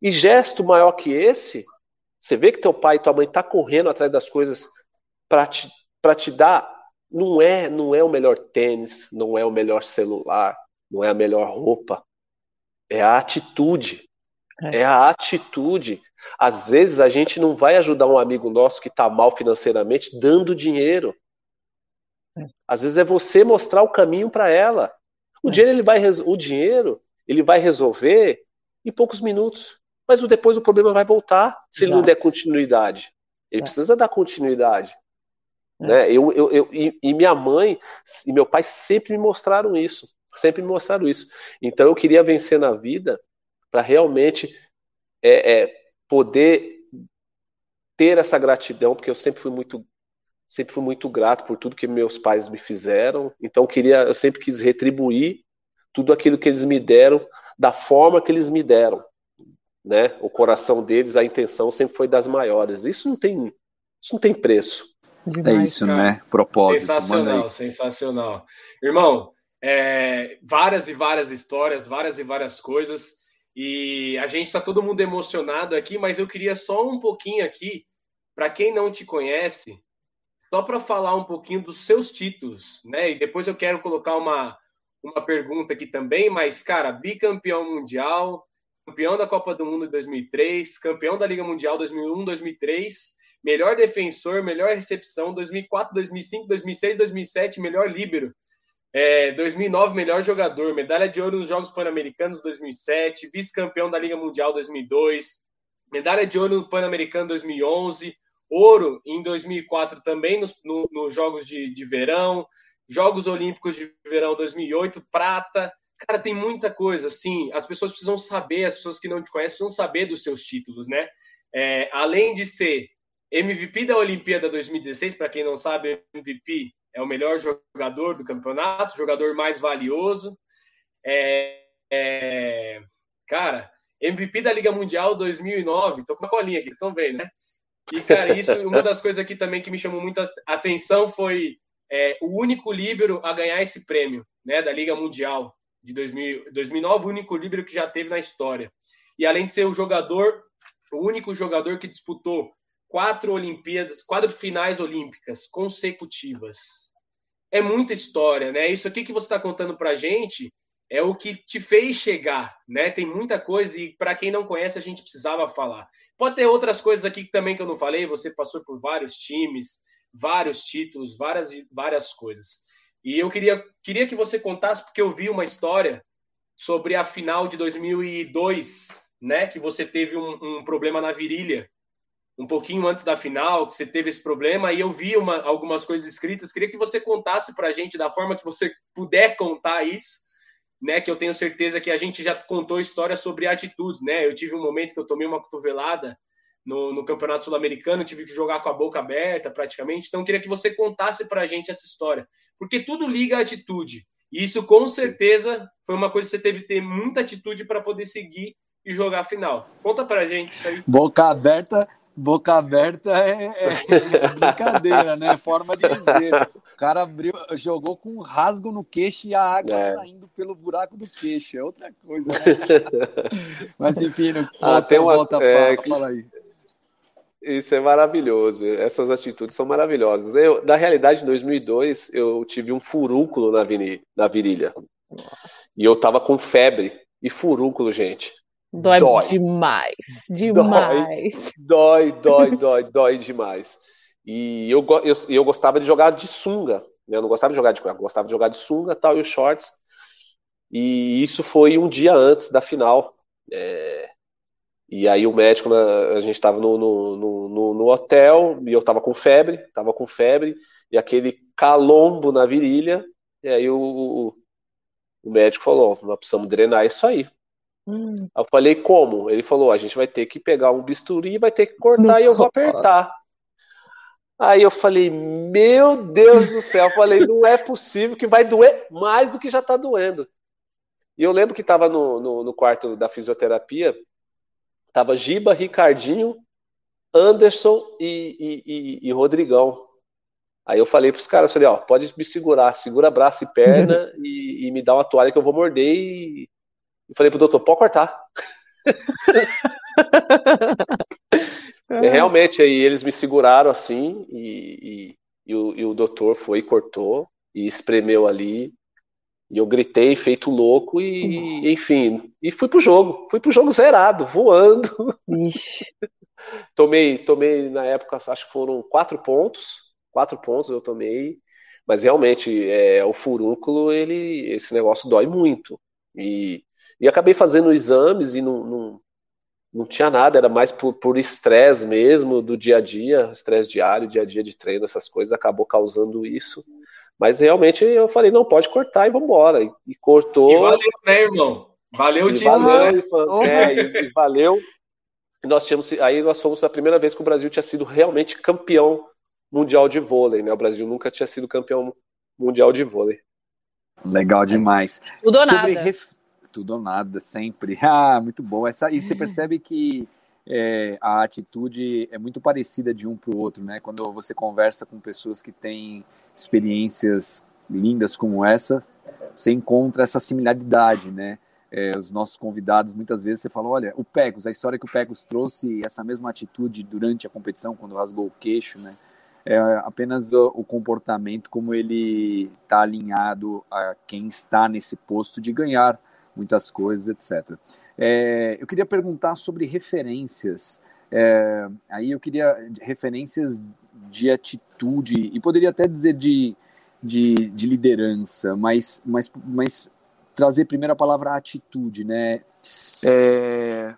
E gesto maior que esse, você vê que teu pai e tua mãe tá correndo atrás das coisas para te, pra te dar, não é, não é o melhor tênis, não é o melhor celular, não é a melhor roupa. É a atitude. É, é a atitude. Às vezes a gente não vai ajudar um amigo nosso que está mal financeiramente dando dinheiro. Às vezes é você mostrar o caminho para ela. O, é. dinheiro, ele vai, o dinheiro ele vai resolver em poucos minutos. Mas depois o problema vai voltar se ele não der continuidade. Ele é. precisa dar continuidade. É. Né? Eu, eu, eu, e, e minha mãe e meu pai sempre me mostraram isso. Sempre me mostraram isso. Então eu queria vencer na vida para realmente é, é, poder ter essa gratidão, porque eu sempre fui muito sempre fui muito grato por tudo que meus pais me fizeram. Então eu queria, eu sempre quis retribuir tudo aquilo que eles me deram da forma que eles me deram, né? O coração deles, a intenção sempre foi das maiores. Isso não tem, isso não tem preço. Demais, é isso, cara. né? Propósito. Sensacional, sensacional. Irmão, é, várias e várias histórias, várias e várias coisas. E a gente está todo mundo emocionado aqui, mas eu queria só um pouquinho aqui, para quem não te conhece, só para falar um pouquinho dos seus títulos, né? E depois eu quero colocar uma, uma pergunta aqui também, mas, cara, bicampeão mundial, campeão da Copa do Mundo de 2003, campeão da Liga Mundial 2001, 2003, melhor defensor, melhor recepção, 2004, 2005, 2006, 2007, melhor líbero, é, 2009, melhor jogador, medalha de ouro nos Jogos Pan-Americanos 2007, vice-campeão da Liga Mundial 2002, medalha de ouro no Pan-Americano 2011, ouro em 2004 também nos, no, nos Jogos de, de Verão, Jogos Olímpicos de Verão 2008, prata. Cara, tem muita coisa, assim, as pessoas precisam saber, as pessoas que não te conhecem precisam saber dos seus títulos, né? É, além de ser MVP da Olimpíada 2016, para quem não sabe, MVP é o melhor jogador do campeonato, jogador mais valioso. É, é, cara, MVP da Liga Mundial 2009, tô com uma colinha aqui, vocês estão vendo, né? E, cara, isso, uma das coisas aqui também que me chamou muita atenção foi é, o único líbero a ganhar esse prêmio, né, da Liga Mundial de 2000, 2009, o único líbero que já teve na história. E além de ser o jogador, o único jogador que disputou quatro Olimpíadas, quatro finais olímpicas consecutivas. É muita história, né? Isso aqui que você está contando para gente é o que te fez chegar, né? Tem muita coisa e para quem não conhece a gente precisava falar. Pode ter outras coisas aqui também que eu não falei. Você passou por vários times, vários títulos, várias várias coisas. E eu queria queria que você contasse porque eu vi uma história sobre a final de 2002, né? Que você teve um, um problema na virilha um pouquinho antes da final, que você teve esse problema, e eu vi uma, algumas coisas escritas. Queria que você contasse para a gente da forma que você puder contar isso, né, que eu tenho certeza que a gente já contou histórias sobre atitudes, né? Eu tive um momento que eu tomei uma cotovelada no, no Campeonato Sul-Americano, tive que jogar com a boca aberta praticamente. Então, queria que você contasse para a gente essa história, porque tudo liga à atitude. E isso, com certeza, foi uma coisa que você teve que ter muita atitude para poder seguir e jogar a final. Conta para a gente isso aí. Boca aberta Boca aberta é, é, brincadeira, né? Forma de dizer. O cara abriu, jogou com um rasgo no queixo e a água é. saindo pelo buraco do queixo. É outra coisa, né? Mas enfim, no, ah, tem umas, volta, é, fala, fala aí. Isso é maravilhoso. Essas atitudes são maravilhosas. Eu, na realidade, em 2002, eu tive um furúnculo na, na virilha. E eu tava com febre e furúnculo, gente. Dói, dói. demais, demais. Dói, dói, dói, dói, demais. E eu, eu, eu gostava de jogar de sunga. Né? Eu não gostava de jogar de eu gostava de jogar de sunga tal, e os shorts. E isso foi um dia antes da final. É... E aí o médico, a gente estava no, no, no, no, hotel e eu estava com febre, estava com febre, e aquele calombo na virilha, e aí o, o médico falou, nós precisamos drenar isso aí. Hum. Eu falei, como? Ele falou, a gente vai ter que pegar um bisturi, vai ter que cortar e eu vou apertar. Aí eu falei, meu Deus do céu, eu falei, não é possível que vai doer mais do que já está doendo. E eu lembro que estava no, no, no, quarto da fisioterapia, tava Giba, Ricardinho, Anderson e, e, e, e Rodrigão. Aí eu falei para os caras, falei, ó, pode me segurar, segura braço e perna e, e, me dá uma toalha que eu vou morder e, e falei pro doutor, pode cortar. e, realmente, aí eles me seguraram assim e, e, o, e o doutor foi e cortou e espremeu ali. E eu gritei, feito louco, e enfim, e fui pro jogo. Fui pro jogo zerado, voando. tomei, tomei, na época, acho que foram quatro pontos. Quatro pontos eu tomei. Mas realmente, é, o furúnculo, ele, esse negócio dói muito. E e acabei fazendo exames e não, não, não tinha nada, era mais por estresse mesmo do dia a dia, estresse diário, dia a dia de treino, essas coisas, acabou causando isso. Mas realmente eu falei, não, pode cortar e vambora. E, e cortou. E valeu, né, irmão? Valeu o título, valeu, né? É, e, e valeu. E nós tínhamos, aí nós fomos a primeira vez que o Brasil tinha sido realmente campeão mundial de vôlei, né? O Brasil nunca tinha sido campeão mundial de vôlei. Legal demais. Tudo ou nada. Ref tudo ou nada, sempre. Ah, muito bom. Essa, e você percebe que é, a atitude é muito parecida de um para o outro, né? Quando você conversa com pessoas que têm experiências lindas como essa, você encontra essa similaridade, né? É, os nossos convidados, muitas vezes você fala, olha, o Pecos, a história que o Pecos trouxe, essa mesma atitude durante a competição, quando rasgou o queixo, né? É apenas o, o comportamento, como ele está alinhado a quem está nesse posto de ganhar muitas coisas, etc. É, eu queria perguntar sobre referências. É, aí eu queria referências de atitude, e poderia até dizer de, de, de liderança, mas, mas, mas trazer primeiro a palavra atitude, né? É,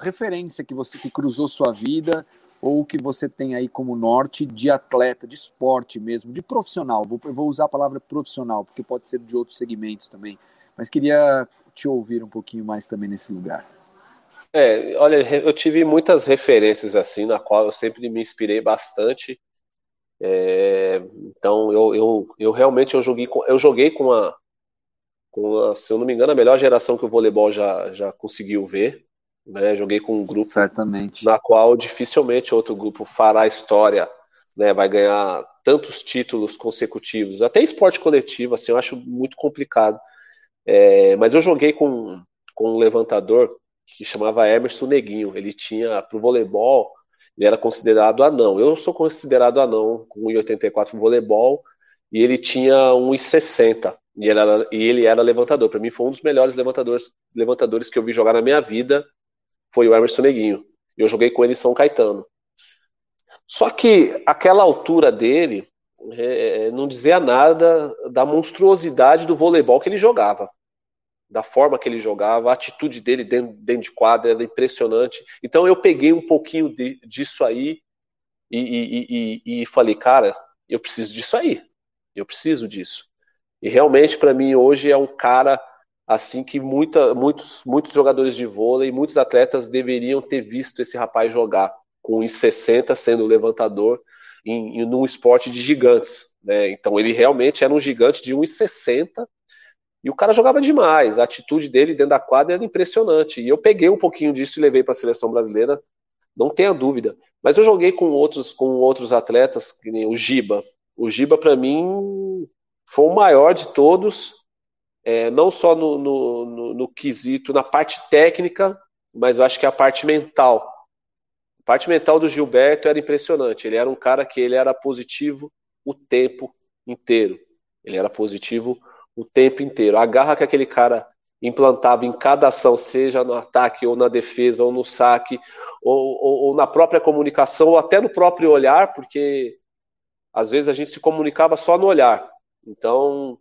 referência que você que cruzou sua vida ou que você tem aí como norte de atleta, de esporte mesmo, de profissional. Vou, vou usar a palavra profissional, porque pode ser de outros segmentos também mas queria te ouvir um pouquinho mais também nesse lugar. É, olha, eu tive muitas referências assim, na qual eu sempre me inspirei bastante. É, então, eu, eu, eu realmente eu joguei com, eu joguei com a, com a, se eu não me engano, a melhor geração que o voleibol já, já conseguiu ver. Né? Joguei com um grupo Certamente. na qual dificilmente outro grupo fará história, né? vai ganhar tantos títulos consecutivos. Até esporte coletivo, assim, eu acho muito complicado. É, mas eu joguei com, com um levantador que chamava Emerson Neguinho. Ele tinha, para o voleibol, ele era considerado anão. Eu sou considerado anão com 1,84 no voleibol e ele tinha 1,60 e ele era, e ele era levantador. Para mim foi um dos melhores levantadores, levantadores que eu vi jogar na minha vida, foi o Emerson Neguinho. Eu joguei com ele em São Caetano. Só que aquela altura dele, é, é, não dizia nada da monstruosidade do voleibol que ele jogava, da forma que ele jogava, a atitude dele dentro, dentro de quadra era impressionante. Então eu peguei um pouquinho de, disso aí e, e, e, e, falei, cara, eu preciso disso aí, eu preciso disso. E realmente para mim hoje é um cara assim que muita, muitos, muitos jogadores de vôlei, muitos atletas deveriam ter visto esse rapaz jogar com 1,60 sendo levantador em, em esporte de gigantes. Né? Então ele realmente era um gigante de 1,60 e o cara jogava demais. A atitude dele dentro da quadra era impressionante. E eu peguei um pouquinho disso e levei para a seleção brasileira, não tenha dúvida. Mas eu joguei com outros, com outros atletas, que nem o Giba. O Giba, para mim, foi o maior de todos, é, não só no, no, no, no quesito, na parte técnica, mas eu acho que a parte mental parte mental do Gilberto era impressionante. Ele era um cara que ele era positivo o tempo inteiro. Ele era positivo o tempo inteiro. A garra que aquele cara implantava em cada ação, seja no ataque ou na defesa ou no saque ou, ou, ou na própria comunicação ou até no próprio olhar, porque às vezes a gente se comunicava só no olhar. Então,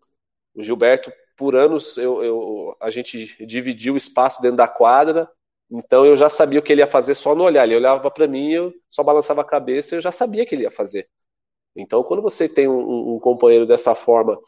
o Gilberto, por anos, eu, eu, a gente dividiu o espaço dentro da quadra, então eu já sabia o que ele ia fazer só no olhar. Ele olhava para mim, eu só balançava a cabeça eu já sabia o que ele ia fazer. Então, quando você tem um, um companheiro dessa forma,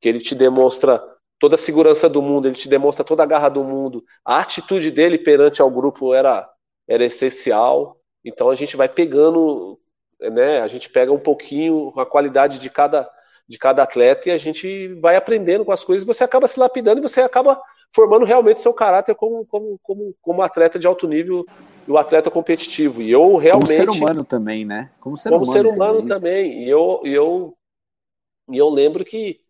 que ele te demonstra toda a segurança do mundo, ele te demonstra toda a garra do mundo, a atitude dele perante ao grupo era, era essencial. Então a gente vai pegando né? A gente pega um pouquinho a qualidade de cada de cada atleta e a gente vai aprendendo com as coisas, você acaba se lapidando e você acaba formando realmente seu caráter como, como, como, como atleta de alto nível e o atleta competitivo. E eu realmente. Como ser humano também, né? Como ser como humano, ser humano também. também. E eu, e eu, e eu lembro que,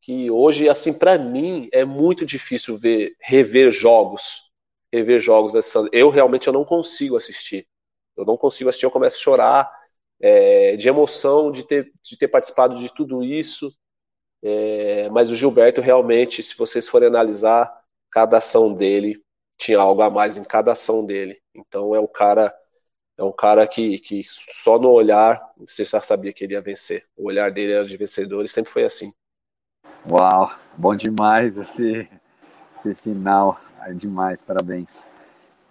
que hoje, assim, para mim, é muito difícil ver, rever jogos. Rever jogos dessa. Eu realmente eu não consigo assistir. Eu não consigo assistir, eu começo a chorar é, de emoção de ter, de ter participado de tudo isso. É, mas o Gilberto realmente, se vocês forem analisar, cada ação dele tinha algo a mais em cada ação dele. Então é um cara é um cara que, que só no olhar você já sabia que ele ia vencer. O olhar dele era de vencedor e sempre foi assim. Uau, bom demais esse, esse final. É demais, parabéns.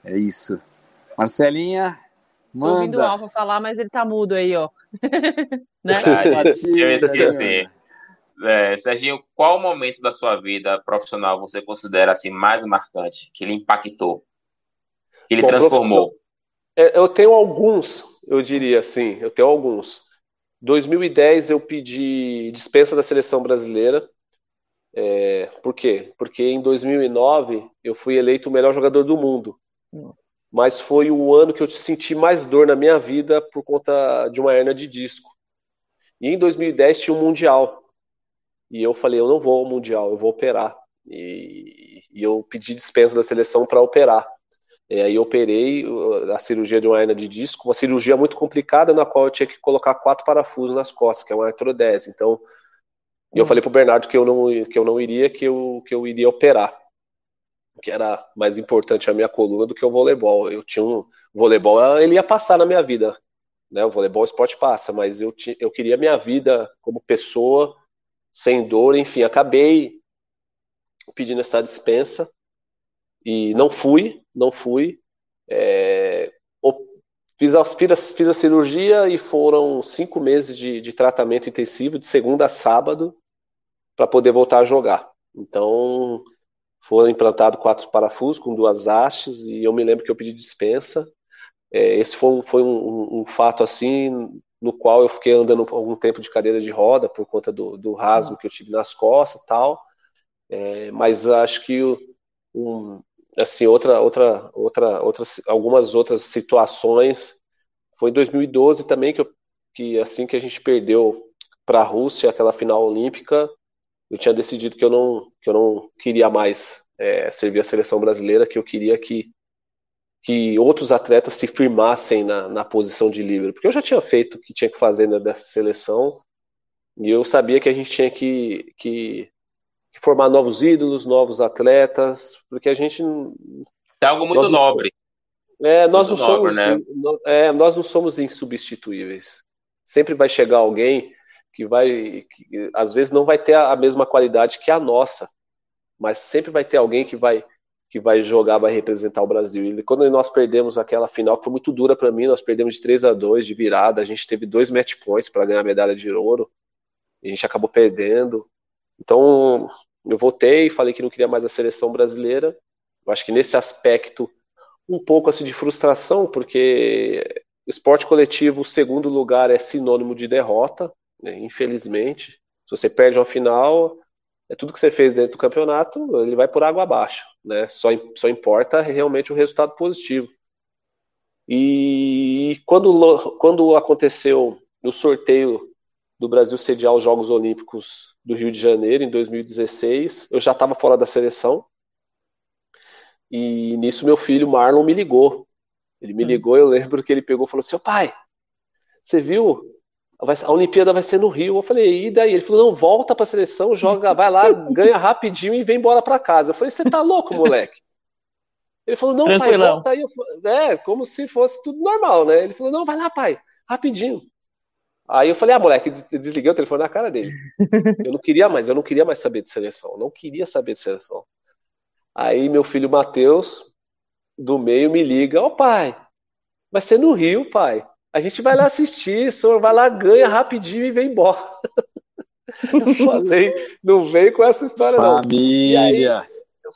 É isso. Marcelinha, Manda. Tô ouvindo o Alfa falar, mas ele tá mudo aí, ó. né? Eu esqueci. É, Serginho, qual momento da sua vida profissional você considera assim mais marcante, que ele impactou, que ele Bom, transformou? É, eu tenho alguns, eu diria assim, eu tenho alguns. 2010 eu pedi dispensa da seleção brasileira. É, por quê? Porque em 2009 eu fui eleito o melhor jogador do mundo mas foi o ano que eu senti mais dor na minha vida por conta de uma hernia de disco. E em 2010 tinha um Mundial. E eu falei, eu não vou ao Mundial, eu vou operar. E, e eu pedi dispensa da seleção para operar. E aí eu operei a cirurgia de uma hernia de disco, uma cirurgia muito complicada na qual eu tinha que colocar quatro parafusos nas costas, que é uma artrodese. Então, eu falei pro Bernardo que eu não que eu não iria, que eu que eu iria operar que era mais importante a minha coluna do que o voleibol. Eu tinha um o voleibol, ele ia passar na minha vida, né? O voleibol o esporte passa, mas eu tinha, eu queria minha vida como pessoa sem dor, enfim, acabei pedindo essa dispensa e não fui, não fui. É, fiz, a, fiz a cirurgia e foram cinco meses de, de tratamento intensivo, de segunda a sábado, para poder voltar a jogar. Então, foram implantados quatro parafusos com duas hastes e eu me lembro que eu pedi dispensa. É, esse foi, um, foi um, um, fato assim no qual eu fiquei andando algum tempo de cadeira de roda por conta do, do rasgo que eu tive nas costas e tal. É, mas acho que um, assim outra outra outra outras algumas outras situações foi em 2012 também que, eu, que assim que a gente perdeu para a Rússia aquela final olímpica eu tinha decidido que eu não, que eu não queria mais é, servir a seleção brasileira, que eu queria que, que outros atletas se firmassem na, na posição de líbero, porque eu já tinha feito o que tinha que fazer dessa seleção, e eu sabia que a gente tinha que, que, que formar novos ídolos, novos atletas, porque a gente... É algo muito nobre. É, nós muito não somos, né? é, nós não somos insubstituíveis. Sempre vai chegar alguém que vai, que, às vezes não vai ter a mesma qualidade que a nossa, mas sempre vai ter alguém que vai que vai jogar, vai representar o Brasil. E quando nós perdemos aquela final, que foi muito dura para mim, nós perdemos de 3 a 2 de virada, a gente teve dois match points para ganhar a medalha de ouro, a gente acabou perdendo. Então, eu voltei, falei que não queria mais a seleção brasileira. Eu acho que nesse aspecto um pouco assim de frustração, porque esporte coletivo, segundo lugar é sinônimo de derrota. Né? Infelizmente, se você perde uma final, é tudo que você fez dentro do campeonato, ele vai por água abaixo, né? Só, só importa realmente o resultado positivo. E quando, quando aconteceu o sorteio do Brasil sediar os Jogos Olímpicos do Rio de Janeiro em 2016, eu já estava fora da seleção. E nisso meu filho Marlon me ligou. Ele me ligou, eu lembro que ele pegou e falou assim: pai, você viu? A Olimpíada vai ser no Rio. Eu falei, e daí? Ele falou: não, volta pra seleção, joga, vai lá, ganha rapidinho e vem embora pra casa. Eu falei: você tá louco, moleque? Ele falou: não, pai, volta aí. é, como se fosse tudo normal, né? Ele falou: não, vai lá, pai, rapidinho. Aí eu falei, ah, moleque, desliguei o telefone na cara dele. Eu não queria mais, eu não queria mais saber de seleção, não queria saber de seleção. Aí meu filho Matheus, do meio, me liga, ó oh, pai, vai ser no Rio, pai. A gente vai lá assistir, o senhor vai lá, ganha rapidinho e vem embora. Eu falei, não vem com essa história, família. não. Aí,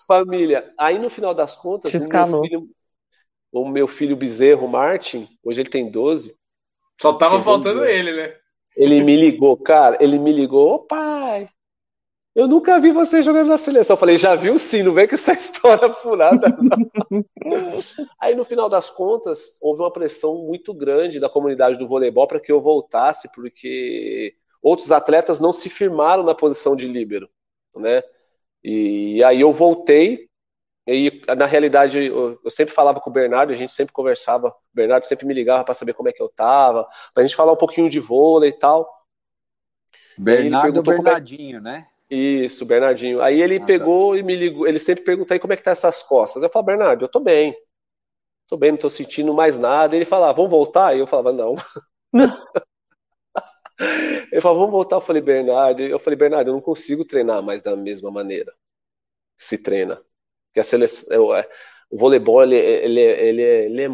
família. Aí no final das contas, o meu, filho, o meu filho bezerro, Martin, hoje ele tem 12, só tava faltando ele, né? Ele me ligou, cara, ele me ligou, ô pai, eu nunca vi você jogando na seleção. Eu falei, já viu sim, não vem com essa história furada. Aí no final das contas, houve uma pressão muito grande da comunidade do voleibol para que eu voltasse, porque outros atletas não se firmaram na posição de líbero, né? E aí eu voltei e na realidade, eu, eu, sempre falava com o Bernardo, a gente sempre conversava. O Bernardo sempre me ligava para saber como é que eu tava, pra gente falar um pouquinho de vôlei e tal. Bernardo Bernardinho, é... né? Isso, Bernardinho. Aí ele ah, tá. pegou tá. e me ligou, ele sempre perguntou aí como é que tá essas costas. Eu falei, Bernardo, eu tô bem. Tô bem, não tô sentindo mais nada. Ele falava, vamos voltar? E eu falava, não. ele falou, vamos voltar. Eu falei, Bernardo, eu falei, Bernardo, eu não consigo treinar mais da mesma maneira. Se treina que a seleção, é, o voleibol ele, ele, ele, ele é,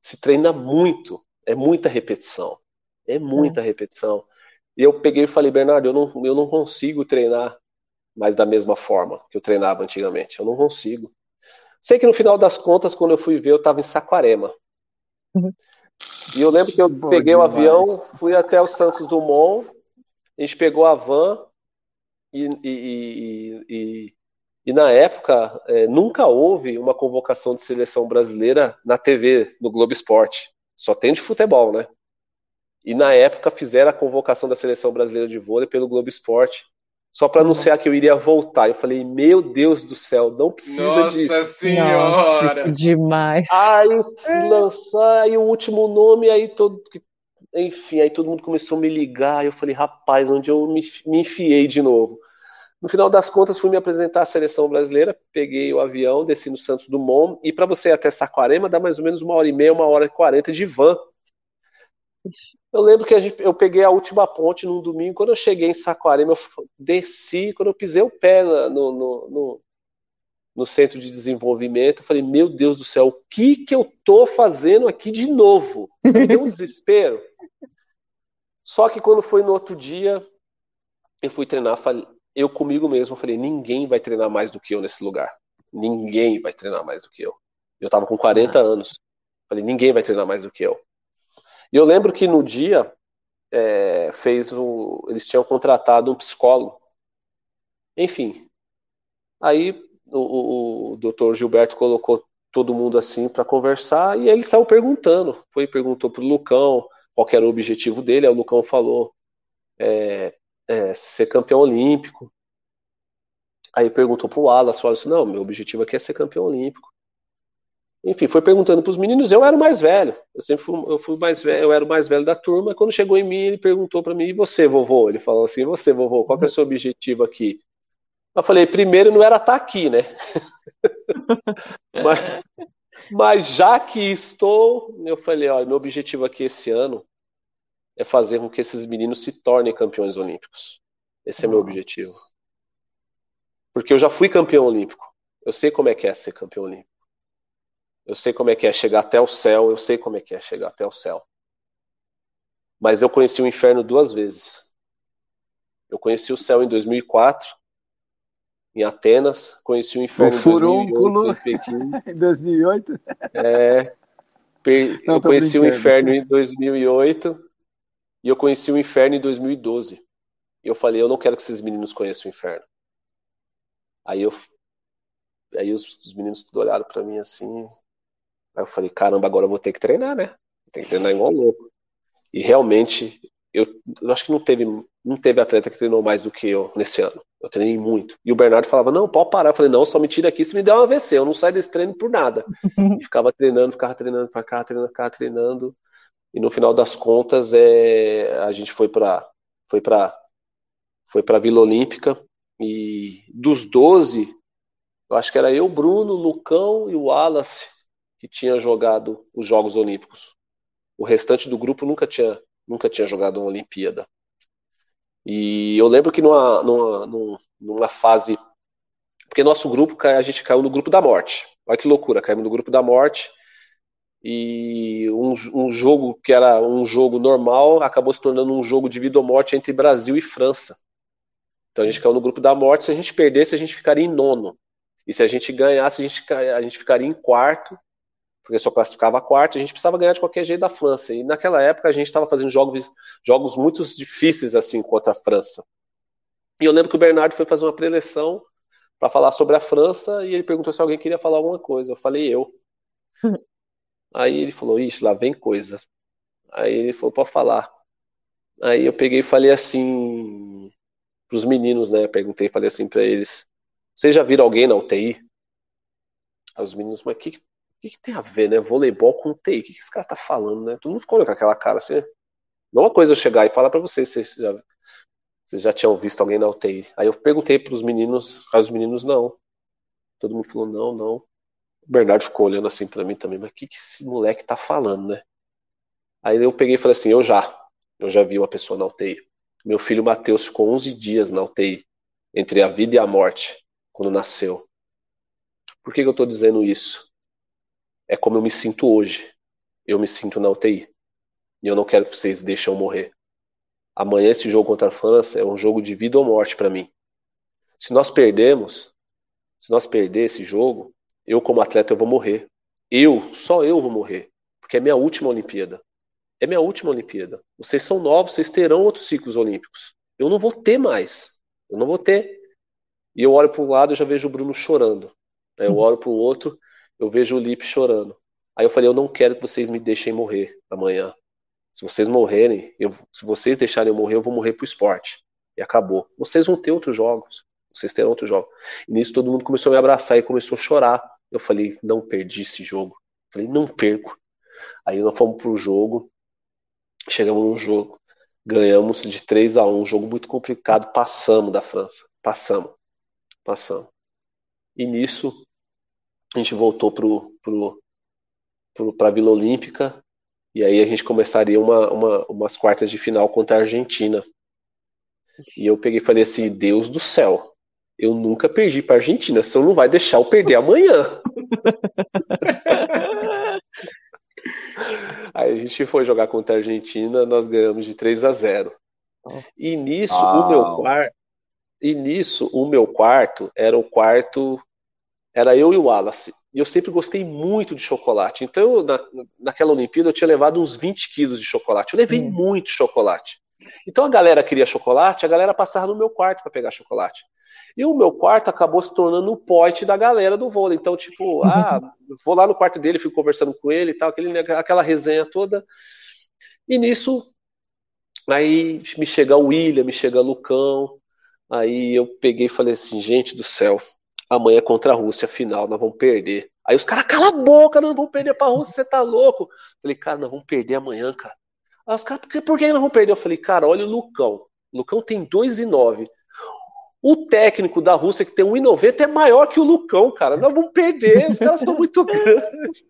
se treina muito, é muita repetição, é muita é. repetição. E eu peguei e falei, Bernardo, eu não, eu não consigo treinar mais da mesma forma que eu treinava antigamente, eu não consigo. Sei que no final das contas, quando eu fui ver, eu estava em Saquarema. Uhum. E eu lembro que eu peguei o avião, fui até o Santos Dumont, a gente pegou a van e, e, e, e e na época, é, nunca houve uma convocação de seleção brasileira na TV, no Globo Esporte. Só tem de futebol, né? E na época fizeram a convocação da seleção brasileira de vôlei pelo Globo Esporte, só para anunciar que eu iria voltar. Eu falei, meu Deus do céu, não precisa Nossa disso. Nossa senhora! Nossa, demais. Aí lançar aí o último nome, aí todo. Enfim, aí todo mundo começou a me ligar. Eu falei, rapaz, onde eu me, me enfiei de novo? No final das contas, fui me apresentar à seleção brasileira, peguei o avião, desci no Santos Dumont, e para você ir até Saquarema dá mais ou menos uma hora e meia, uma hora e quarenta de van. Eu lembro que gente, eu peguei a última ponte num domingo, quando eu cheguei em Saquarema, eu desci, quando eu pisei o pé no, no, no, no centro de desenvolvimento, eu falei, meu Deus do céu, o que que eu tô fazendo aqui de novo? Me deu um desespero. Só que quando foi no outro dia, eu fui treinar, falei, eu comigo mesmo falei, ninguém vai treinar mais do que eu nesse lugar. Ninguém vai treinar mais do que eu. Eu tava com 40 anos. Falei, ninguém vai treinar mais do que eu. E eu lembro que no dia é, fez o, eles tinham contratado um psicólogo. Enfim. Aí o, o, o doutor Gilberto colocou todo mundo assim para conversar e ele saiu perguntando. Foi perguntou pro Lucão qual era o objetivo dele. Aí o Lucão falou: é, é, ser campeão olímpico. Aí perguntou pro Wallace, o Wallace, não, meu objetivo aqui é ser campeão olímpico. Enfim, foi perguntando para os meninos, eu era o mais velho. Eu sempre fui, eu fui mais velho, eu era o mais velho da turma. Quando chegou em mim, ele perguntou para mim, e você, vovô? Ele falou assim, e você, vovô, qual que é o seu objetivo aqui? Eu falei, primeiro não era estar tá aqui, né? mas, mas já que estou, eu falei, olha, meu objetivo aqui esse ano é fazer com que esses meninos se tornem campeões olímpicos. Esse é meu objetivo. Porque eu já fui campeão olímpico. Eu sei como é que é ser campeão olímpico. Eu sei como é que é chegar até o céu, eu sei como é que é chegar até o céu. Mas eu conheci o inferno duas vezes. Eu conheci o céu em 2004, em Atenas, conheci o inferno o em 2008, em Pequim. em 2008? É, Não, eu conheci o inferno em 2008 e eu conheci o inferno em 2012. E eu falei, eu não quero que esses meninos conheçam o inferno. Aí eu aí os, os meninos tudo olharam para mim assim. Aí eu falei, caramba, agora eu vou ter que treinar, né? Tem que treinar igual louco. E realmente, eu, eu acho que não teve, não teve atleta que treinou mais do que eu nesse ano. Eu treinei muito. E o Bernardo falava: Não, pode parar. Eu falei: Não, só me tira aqui se me der um AVC. Eu não saio desse treino por nada. E ficava treinando, ficava treinando, ficava treinando, ficava treinando. E no final das contas, é, a gente foi para foi para foi para Vila Olímpica. E dos 12, eu acho que era eu, Bruno, Lucão e o Wallace que tinha jogado os Jogos Olímpicos. O restante do grupo nunca tinha, nunca tinha jogado uma Olimpíada. E eu lembro que numa, numa, numa fase. Porque nosso grupo, a gente caiu no grupo da morte. Olha que loucura, caímos no grupo da morte. E um, um jogo que era um jogo normal acabou se tornando um jogo de vida ou morte entre Brasil e França. Então a gente caiu no grupo da morte. Se a gente perdesse, a gente ficaria em nono. E se a gente ganhasse, a gente, a gente ficaria em quarto porque só classificava a quarta, a gente precisava ganhar de qualquer jeito da França. E naquela época a gente estava fazendo jogos, jogos muito difíceis assim contra a França. E eu lembro que o Bernardo foi fazer uma preleção para falar sobre a França e ele perguntou se alguém queria falar alguma coisa. Eu falei eu. Aí ele falou: Ixi, lá vem coisa. Aí ele falou: Pode falar. Aí eu peguei e falei assim para os meninos, né? Perguntei, falei assim para eles: Vocês já viram alguém na UTI? Aí os meninos, mas que, que, que, tem a ver, né? Voleibol com TI. O que, que esse cara tá falando, né? Todo mundo ficou com aquela cara assim. Não é uma coisa eu chegar e falar para vocês vocês já, vocês já tinham visto alguém na UTI. Aí eu perguntei pros meninos, os meninos não. Todo mundo falou não, não. O Bernardo ficou olhando assim para mim também, mas o que, que esse moleque tá falando, né? Aí eu peguei e falei assim, eu já. Eu já vi uma pessoa na UTI. Meu filho Matheus ficou 11 dias na UTI, entre a vida e a morte, quando nasceu. Por que, que eu tô dizendo isso? É como eu me sinto hoje. Eu me sinto na UTI. E eu não quero que vocês deixem eu morrer. Amanhã esse jogo contra a França é um jogo de vida ou morte para mim. Se nós perdemos, se nós perder esse jogo, eu como atleta eu vou morrer. Eu, só eu vou morrer, porque é minha última Olimpíada. É minha última Olimpíada. Vocês são novos, vocês terão outros ciclos olímpicos. Eu não vou ter mais. Eu não vou ter. E eu olho para um lado e já vejo o Bruno chorando. Eu olho para o outro eu vejo o Lipe chorando. Aí eu falei, eu não quero que vocês me deixem morrer amanhã. Se vocês morrerem, eu, se vocês deixarem eu morrer, eu vou morrer pro esporte. E acabou. Vocês vão ter outros jogos. Vocês terão outros jogos. E nisso todo mundo começou a me abraçar e começou a chorar. Eu falei, não perdi esse jogo. Eu falei, não perco. Aí nós fomos pro jogo. Chegamos num jogo. Ganhamos de 3 a 1 um jogo muito complicado. Passamos da França. Passamos. Passamos. E nisso a gente voltou pro, pro, pro, para a Vila Olímpica e aí a gente começaria uma, uma, umas quartas de final contra a Argentina. E eu peguei e falei assim: Deus do céu, eu nunca perdi para a Argentina, você não vai deixar eu perder amanhã. aí a gente foi jogar contra a Argentina, nós ganhamos de 3 a 0. E nisso o meu quarto, e nisso o meu quarto era o quarto era eu e o Wallace. E eu sempre gostei muito de chocolate. Então, na, naquela Olimpíada, eu tinha levado uns 20 quilos de chocolate. Eu levei hum. muito chocolate. Então, a galera queria chocolate, a galera passava no meu quarto para pegar chocolate. E o meu quarto acabou se tornando o pote da galera do vôlei. Então, tipo, ah, vou lá no quarto dele, fico conversando com ele e tal, aquele, aquela resenha toda. E nisso, aí me chega o William, me chega o Lucão. Aí eu peguei e falei assim, gente do céu, amanhã é contra a Rússia, final, nós vamos perder. Aí os caras, cala a boca, nós vamos perder pra Rússia, você tá louco? falei, cara, nós vamos perder amanhã, cara. Aí os caras, por que, por que nós vamos perder? Eu falei, cara, olha o Lucão. O Lucão tem 2,9. O técnico da Rússia, que tem 1,90, é maior que o Lucão, cara. Nós vamos perder, os caras são muito grandes.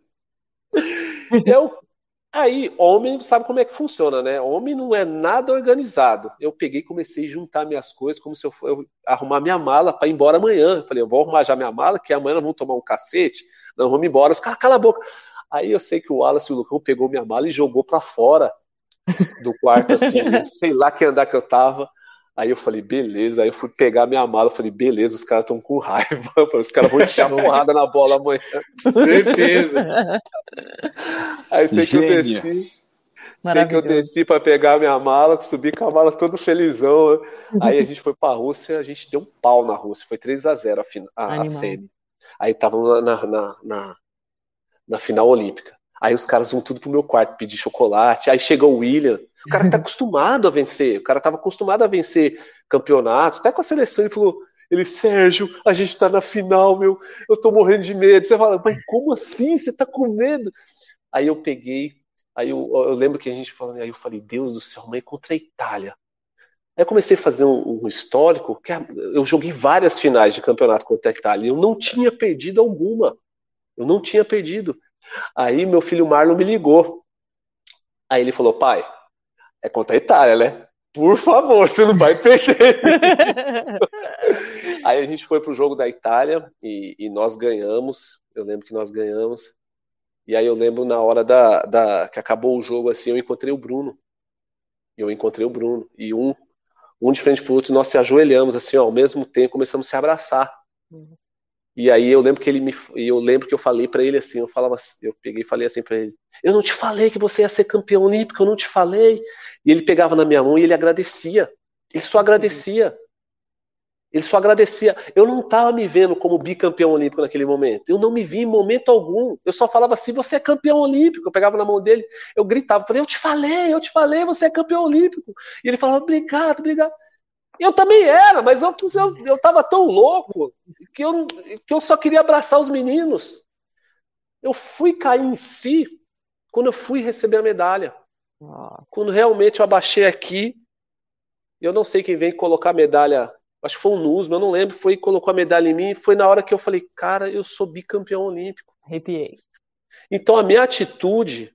Eu, Aí, homem sabe como é que funciona, né? Homem não é nada organizado. Eu peguei e comecei a juntar minhas coisas como se eu fosse arrumar minha mala para ir embora amanhã. Eu falei, eu vou arrumar já minha mala, que amanhã nós vamos tomar um cacete, nós vamos embora. Os caras, cala a boca. Aí eu sei que o Wallace o Lucão pegou minha mala e jogou para fora do quarto, assim, sei lá que andar que eu tava. Aí eu falei, beleza. Aí eu fui pegar minha mala, falei, beleza, os caras estão com raiva. Falei, os caras vão enfiar porrada na bola amanhã. Certeza. Aí sei que eu desci. Sei que eu desci para pegar minha mala, subi com a mala todo felizão. Aí a gente foi pra Rússia, a gente deu um pau na Rússia. Foi 3 a 0 a, a, a semi. Aí tava na, na, na, na final olímpica. Aí os caras vão tudo pro meu quarto pedir chocolate. Aí chega o William. O cara tá acostumado a vencer. O cara tava acostumado a vencer campeonatos. Até com a seleção ele falou: Ele, Sérgio, a gente tá na final, meu. Eu tô morrendo de medo. Você fala, mas como assim? Você tá com medo? Aí eu peguei, aí eu, eu lembro que a gente falou, aí eu falei, Deus do céu, mas é contra a Itália. Aí eu comecei a fazer um, um histórico, que eu joguei várias finais de campeonato contra a Itália. Eu não tinha perdido alguma. Eu não tinha perdido. Aí meu filho Marlon me ligou. Aí ele falou, pai, é contra a Itália, né? Por favor, você não vai perder. aí a gente foi pro jogo da Itália e, e, nós ganhamos. Eu lembro que nós ganhamos. E aí eu lembro na hora da, da que acabou o jogo assim, eu encontrei o Bruno. Eu encontrei o Bruno e um um de frente pro outro, nós se ajoelhamos assim, ó, ao mesmo tempo, começamos a se abraçar. Uhum. E aí eu lembro que ele me, eu lembro que eu falei para ele assim, eu falava, eu peguei e falei assim para ele: "Eu não te falei que você ia ser campeão olímpico, eu não te falei". E ele pegava na minha mão e ele agradecia. Ele só agradecia. Ele só agradecia. Eu não estava me vendo como bicampeão olímpico naquele momento. Eu não me vi em momento algum. Eu só falava assim: você é campeão olímpico. Eu pegava na mão dele, eu gritava, falei: eu te falei, eu te falei, você é campeão olímpico. E ele falava: obrigado, obrigado. Eu também era, mas eu, eu, eu tava tão louco que eu, que eu só queria abraçar os meninos. Eu fui cair em si quando eu fui receber a medalha. Nossa. Quando realmente eu abaixei aqui, eu não sei quem vem colocar a medalha, acho que foi o Nusma, eu não lembro, foi colocou a medalha em mim, foi na hora que eu falei, cara, eu sou bicampeão olímpico. Arrepiei. Então a minha atitude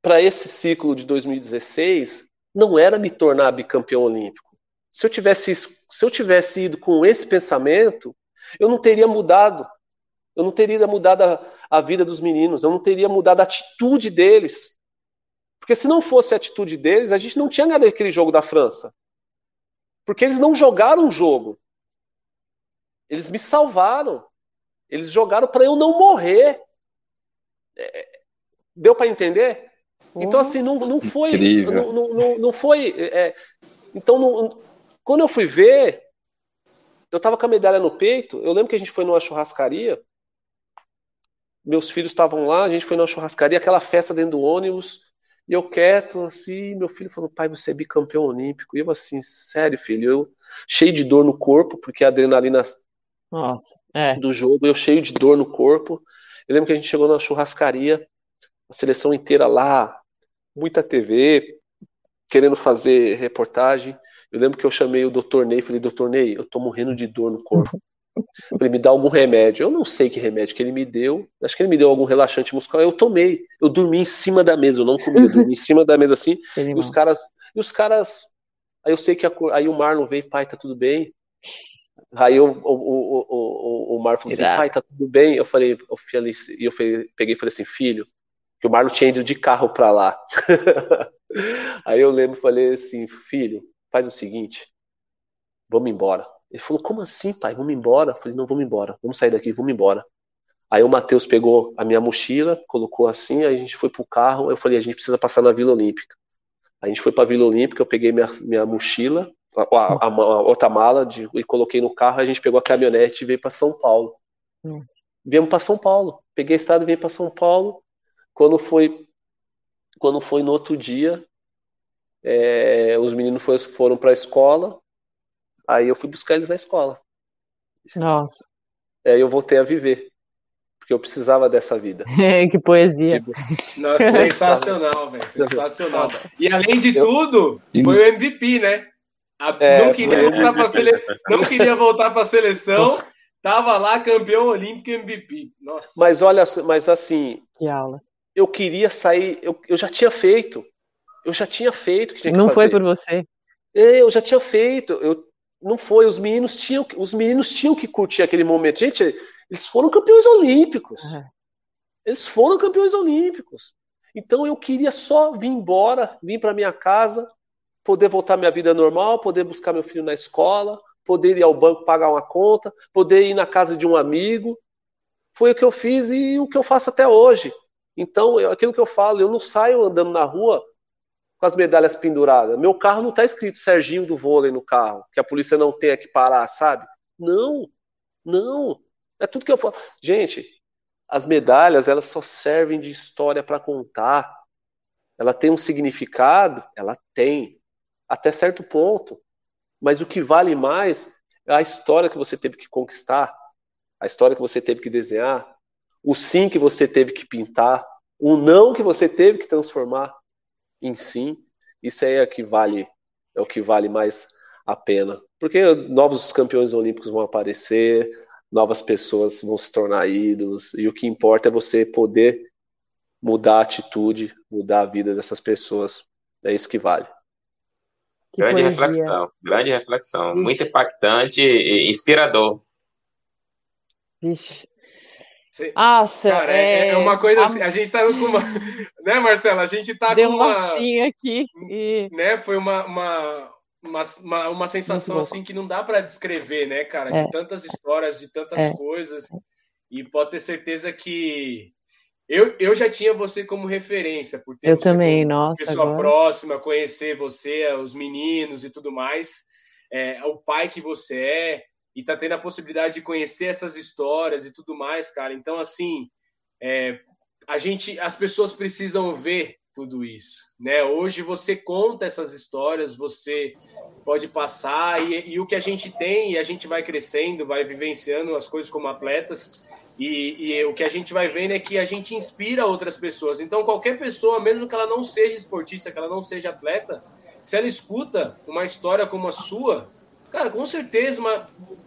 para esse ciclo de 2016 não era me tornar bicampeão olímpico. Se eu tivesse, se eu tivesse ido com esse pensamento, eu não teria mudado. Eu não teria mudado a, a vida dos meninos, eu não teria mudado a atitude deles. Porque se não fosse a atitude deles, a gente não tinha ganhado aquele jogo da França. Porque eles não jogaram o jogo. Eles me salvaram. Eles jogaram para eu não morrer. É, deu para entender? Então, assim, não, não foi. Não, não, não, foi. É, então, não, quando eu fui ver, eu tava com a medalha no peito. Eu lembro que a gente foi numa churrascaria. Meus filhos estavam lá, a gente foi numa churrascaria, aquela festa dentro do ônibus. E eu quieto, assim, meu filho falou, pai, você é bicampeão olímpico. E eu assim, sério, filho, eu cheio de dor no corpo, porque a adrenalina Nossa, é. do jogo, eu cheio de dor no corpo. Eu lembro que a gente chegou na churrascaria, a seleção inteira lá, muita TV, querendo fazer reportagem. Eu lembro que eu chamei o doutor Ney falei, doutor Ney, eu tô morrendo de dor no corpo. Falei, me dá algum remédio. Eu não sei que remédio que ele me deu. Acho que ele me deu algum relaxante muscular. Eu tomei. Eu dormi em cima da mesa. Eu não comi. Eu dormi em cima da mesa assim. e os caras. E os caras. Aí eu sei que a, aí o Marlon veio, pai, tá tudo bem. Aí o, o, o, o, o Marlon falou assim, pai, tá tudo bem. Eu falei, eu, falei, eu peguei e falei assim, filho, que o Marlon tinha ido de carro para lá. Aí eu lembro, falei assim, filho, faz o seguinte, vamos embora. Ele falou, como assim, pai? Vamos embora? Eu falei, não, vamos embora, vamos sair daqui, vamos embora. Aí o Matheus pegou a minha mochila, colocou assim, aí a gente foi pro carro, eu falei, a gente precisa passar na Vila Olímpica. A gente foi pra Vila Olímpica, eu peguei minha, minha mochila, a, a, a, a outra mala de, e coloquei no carro, a gente pegou a caminhonete e veio para São Paulo. Nossa. Viemos para São Paulo. Peguei a estrada e veio para São Paulo. Quando foi, quando foi no outro dia, é, os meninos foi, foram para a escola, aí eu fui buscar eles na escola. Nossa. Aí eu voltei a viver, porque eu precisava dessa vida. que poesia. Tipo... Nossa, sensacional, velho, sensacional. E além de eu... tudo, foi o MVP, né? A... É, não, queria foi... voltar pra sele... não queria voltar para a seleção, tava lá campeão olímpico MVP. Nossa. Mas olha, mas assim, que aula eu queria sair, eu, eu já tinha feito. Eu já tinha feito que tinha Não foi por você. É, eu já tinha feito. Eu, não foi, os meninos tinham, os meninos tinham que curtir aquele momento. Gente, eles foram campeões olímpicos. Uhum. Eles foram campeões olímpicos. Então eu queria só vir embora, vir para minha casa, poder voltar à minha vida normal, poder buscar meu filho na escola, poder ir ao banco pagar uma conta, poder ir na casa de um amigo. Foi o que eu fiz e o que eu faço até hoje. Então, aquilo que eu falo, eu não saio andando na rua com as medalhas penduradas. Meu carro não está escrito Serginho do vôlei no carro, que a polícia não tenha que parar, sabe? Não, não. É tudo que eu falo. Gente, as medalhas, elas só servem de história para contar. Ela tem um significado? Ela tem, até certo ponto. Mas o que vale mais a história que você teve que conquistar, a história que você teve que desenhar, o sim que você teve que pintar, o não que você teve que transformar em sim. Isso aí é o que vale, é o que vale mais a pena. Porque novos campeões olímpicos vão aparecer, novas pessoas vão se tornar ídolos, e o que importa é você poder mudar a atitude, mudar a vida dessas pessoas. É isso que vale. Que grande poesia. reflexão, grande reflexão. Vixe. Muito impactante e inspirador. Vixe. Nossa, Cara, é, é, uma coisa assim, a gente tá com uma. né, Marcela? A gente tá Deu com uma. aqui. E... Né, foi uma, uma, uma, uma sensação assim que não dá para descrever, né, cara? É. De tantas histórias, de tantas é. coisas. E pode ter certeza que eu, eu já tinha você como referência, por ter eu também, nossa, pessoa agora... próxima, conhecer você, os meninos e tudo mais, é, o pai que você é, e tá tendo a possibilidade de conhecer essas histórias e tudo mais, cara. Então, assim, é, a gente, as pessoas precisam ver tudo isso, né? Hoje você conta essas histórias, você pode passar e, e o que a gente tem e a gente vai crescendo, vai vivenciando as coisas como atletas e, e, o que a gente vai vendo é que a gente inspira outras pessoas. Então, qualquer pessoa, mesmo que ela não seja esportista, que ela não seja atleta, se ela escuta uma história como a sua, cara, com certeza,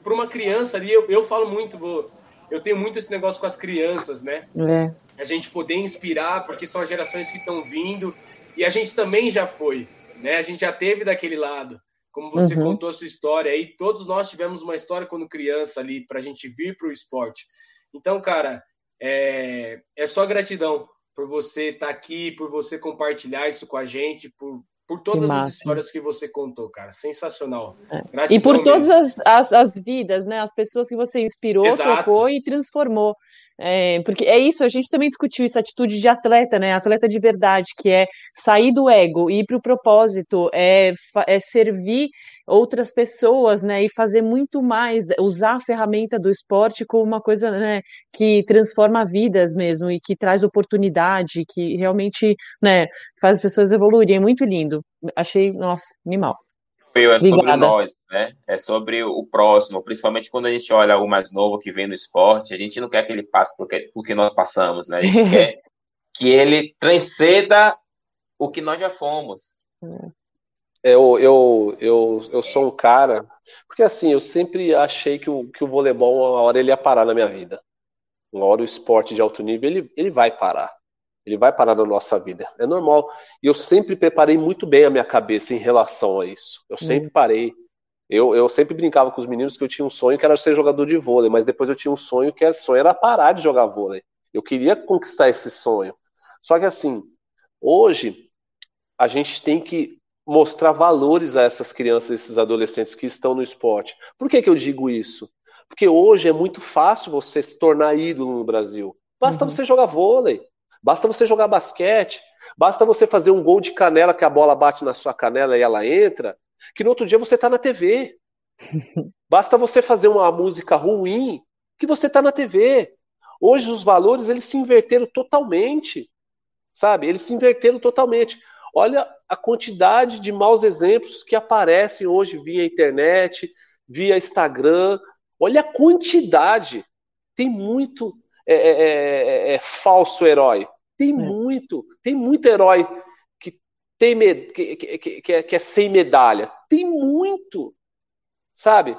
para uma criança ali, eu, eu falo muito, vou, eu tenho muito esse negócio com as crianças, né? É. A gente poder inspirar, porque são as gerações que estão vindo, e a gente também já foi, né? A gente já teve daquele lado. Como você uhum. contou a sua história aí, todos nós tivemos uma história quando criança ali, para a gente vir para o esporte. Então, cara, é, é só gratidão por você estar tá aqui, por você compartilhar isso com a gente, por, por todas as histórias que você contou, cara. Sensacional. É. E por todas as, as, as, vidas, né? As pessoas que você inspirou, Exato. tocou e transformou. É, porque é isso, a gente também discutiu essa atitude de atleta, né? Atleta de verdade, que é sair do ego, ir para o propósito, é, é servir outras pessoas, né? E fazer muito mais, usar a ferramenta do esporte como uma coisa né, que transforma vidas mesmo e que traz oportunidade, que realmente né, faz as pessoas evoluírem. É muito lindo. Achei, nossa, animal é sobre nós, né? É sobre o próximo, principalmente quando a gente olha o mais novo que vem no esporte, a gente não quer que ele passe porque, porque nós passamos, né? A gente quer que ele transcenda o que nós já fomos. Eu, eu, eu, eu sou um cara, porque assim, eu sempre achei que o, que o voleibol, uma hora ele ia parar na minha vida. Uma hora o esporte de alto nível, ele, ele vai parar. Ele vai parar na nossa vida. É normal. E eu sempre preparei muito bem a minha cabeça em relação a isso. Eu sempre hum. parei. Eu, eu sempre brincava com os meninos que eu tinha um sonho que era ser jogador de vôlei, mas depois eu tinha um sonho que era sonho era parar de jogar vôlei. Eu queria conquistar esse sonho. Só que assim, hoje a gente tem que mostrar valores a essas crianças, esses adolescentes que estão no esporte. Por que, que eu digo isso? Porque hoje é muito fácil você se tornar ídolo no Brasil. Basta uhum. você jogar vôlei. Basta você jogar basquete, basta você fazer um gol de canela que a bola bate na sua canela e ela entra, que no outro dia você está na TV. Basta você fazer uma música ruim que você está na TV. Hoje os valores eles se inverteram totalmente, sabe? Eles se inverteram totalmente. Olha a quantidade de maus exemplos que aparecem hoje via internet, via Instagram. Olha a quantidade. Tem muito é é, é, é, é, falso herói. Tem muito, tem muito herói que tem med que, que, que, é, que, é, sem medalha. Tem muito, sabe?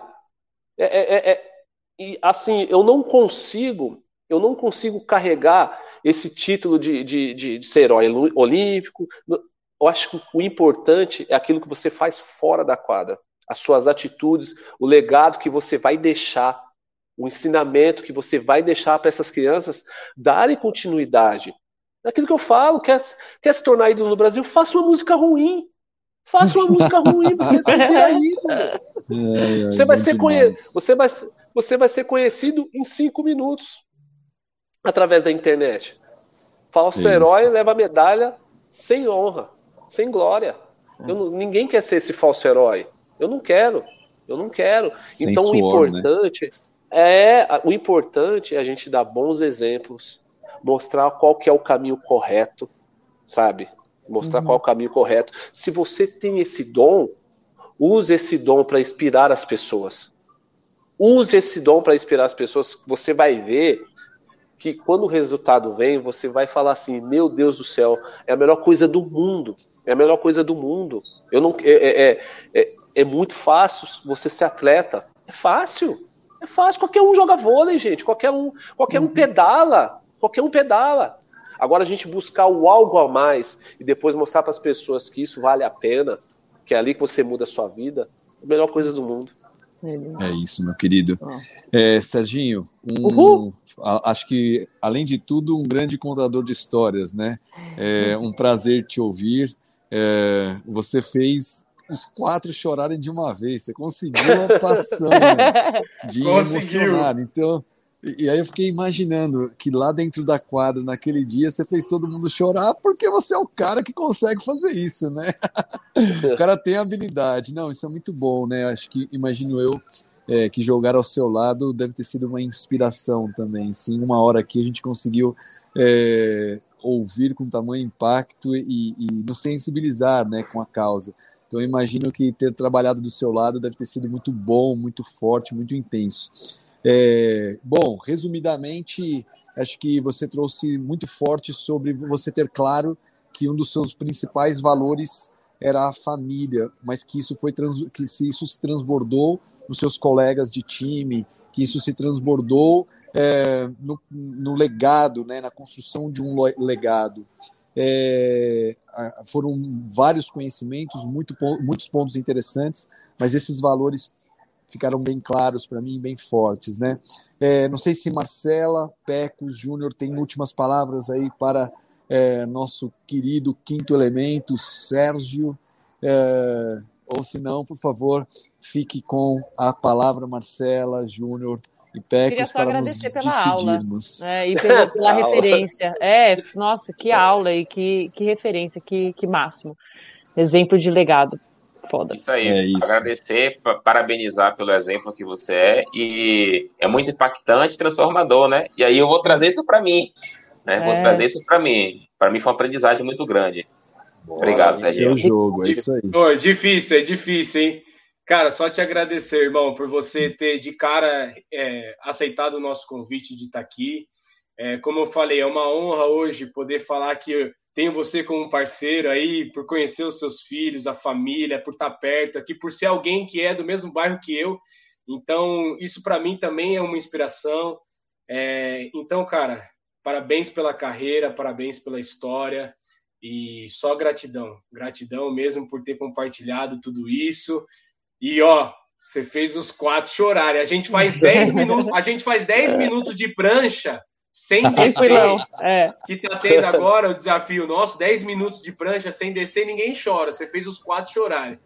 e assim, eu não consigo, eu não consigo carregar esse título de, de, de, de ser herói olímpico. Eu acho que o importante é aquilo que você faz fora da quadra, as suas atitudes, o legado que você vai deixar o ensinamento que você vai deixar para essas crianças darem continuidade. Aquilo que eu falo, quer, quer se tornar ídolo no Brasil, faça uma música ruim. Faça uma música ruim para você ser ídolo. você, vai ser conhe... você, vai, você vai ser conhecido em cinco minutos através da internet. Falso Isso. herói leva medalha sem honra, sem glória. Eu, ninguém quer ser esse falso herói. Eu não quero. Eu não quero. Sem então suor, o né? importante. Né? É, o importante é a gente dar bons exemplos, mostrar qual que é o caminho correto, sabe? Mostrar uhum. qual é o caminho correto. Se você tem esse dom, use esse dom para inspirar as pessoas. use esse dom para inspirar as pessoas. Você vai ver que quando o resultado vem, você vai falar assim: Meu Deus do céu, é a melhor coisa do mundo. É a melhor coisa do mundo. Eu não, é, é, é, é, é muito fácil você ser atleta. É fácil. É fácil. Qualquer um joga vôlei, gente. Qualquer um, qualquer um pedala. Qualquer um pedala. Agora a gente buscar o algo a mais e depois mostrar para as pessoas que isso vale a pena, que é ali que você muda a sua vida, é a melhor coisa do mundo. É isso, meu querido. É, Serginho, um, acho que, além de tudo, um grande contador de histórias, né? É um prazer te ouvir. É, você fez os quatro chorarem de uma vez. Você conseguiu a façanha de conseguiu. emocionar. Então, e aí eu fiquei imaginando que lá dentro da quadra, naquele dia, você fez todo mundo chorar porque você é o cara que consegue fazer isso, né? o cara tem habilidade. Não, isso é muito bom, né? Acho que, imagino eu, é, que jogar ao seu lado deve ter sido uma inspiração também. Sim, uma hora aqui a gente conseguiu é, ouvir com tamanho impacto e, e nos sensibilizar né, com a causa. Então, imagino que ter trabalhado do seu lado deve ter sido muito bom, muito forte, muito intenso. É, bom, resumidamente, acho que você trouxe muito forte sobre você ter claro que um dos seus principais valores era a família, mas que isso foi trans, que isso se transbordou nos seus colegas de time, que isso se transbordou é, no, no, legado, né, na construção de um legado. É, foram vários conhecimentos, muito, muitos pontos interessantes, mas esses valores ficaram bem claros para mim, bem fortes, né? É, não sei se Marcela, Pecos, Júnior tem últimas palavras aí para é, nosso querido quinto elemento, Sérgio, é, ou se não, por favor, fique com a palavra Marcela, Júnior e Pecos para nos despedirmos. Pela aula, né? e pela, pela referência. É, nossa, que aula e que, que referência, que, que máximo. Exemplo de legado foda. Isso aí, é isso. agradecer, parabenizar pelo exemplo que você é e é muito impactante, transformador, né? E aí eu vou trazer isso para mim, né? É. Vou trazer isso para mim. Para mim foi uma aprendizagem muito grande. Obrigado, Sérgio. É jogo, é isso aí. Oh, difícil, é difícil, hein? Cara, só te agradecer, irmão, por você ter de cara é, aceitado o nosso convite de estar aqui. É, como eu falei, é uma honra hoje poder falar que tenho você como parceiro aí, por conhecer os seus filhos, a família, por estar perto aqui, por ser alguém que é do mesmo bairro que eu. Então, isso para mim também é uma inspiração. É, então, cara, parabéns pela carreira, parabéns pela história e só gratidão. Gratidão mesmo por ter compartilhado tudo isso. E ó, você fez os quatro chorarem. A gente faz 10 minutos, a gente faz 10 minutos de prancha sem descer, é. que tá tendo agora o desafio nosso, 10 minutos de prancha sem descer, ninguém chora. Você fez os quatro chorarem.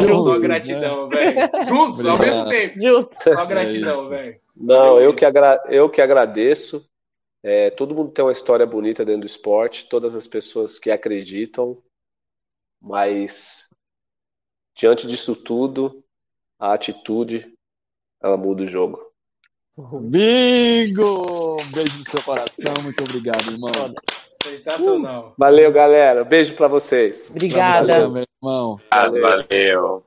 Então, só gratidão, né? velho. Juntos, Obrigado. ao mesmo tempo. Juntos. Só gratidão, é velho. Não, eu que, agra eu que agradeço. É, todo mundo tem uma história bonita dentro do esporte, todas as pessoas que acreditam, mas diante disso tudo, a atitude ela muda o jogo. Bingo! Um beijo no seu coração, muito obrigado, irmão. Sensacional. Uh, valeu, galera. Beijo para vocês. Obrigada. Pra você também, irmão. Valeu. valeu.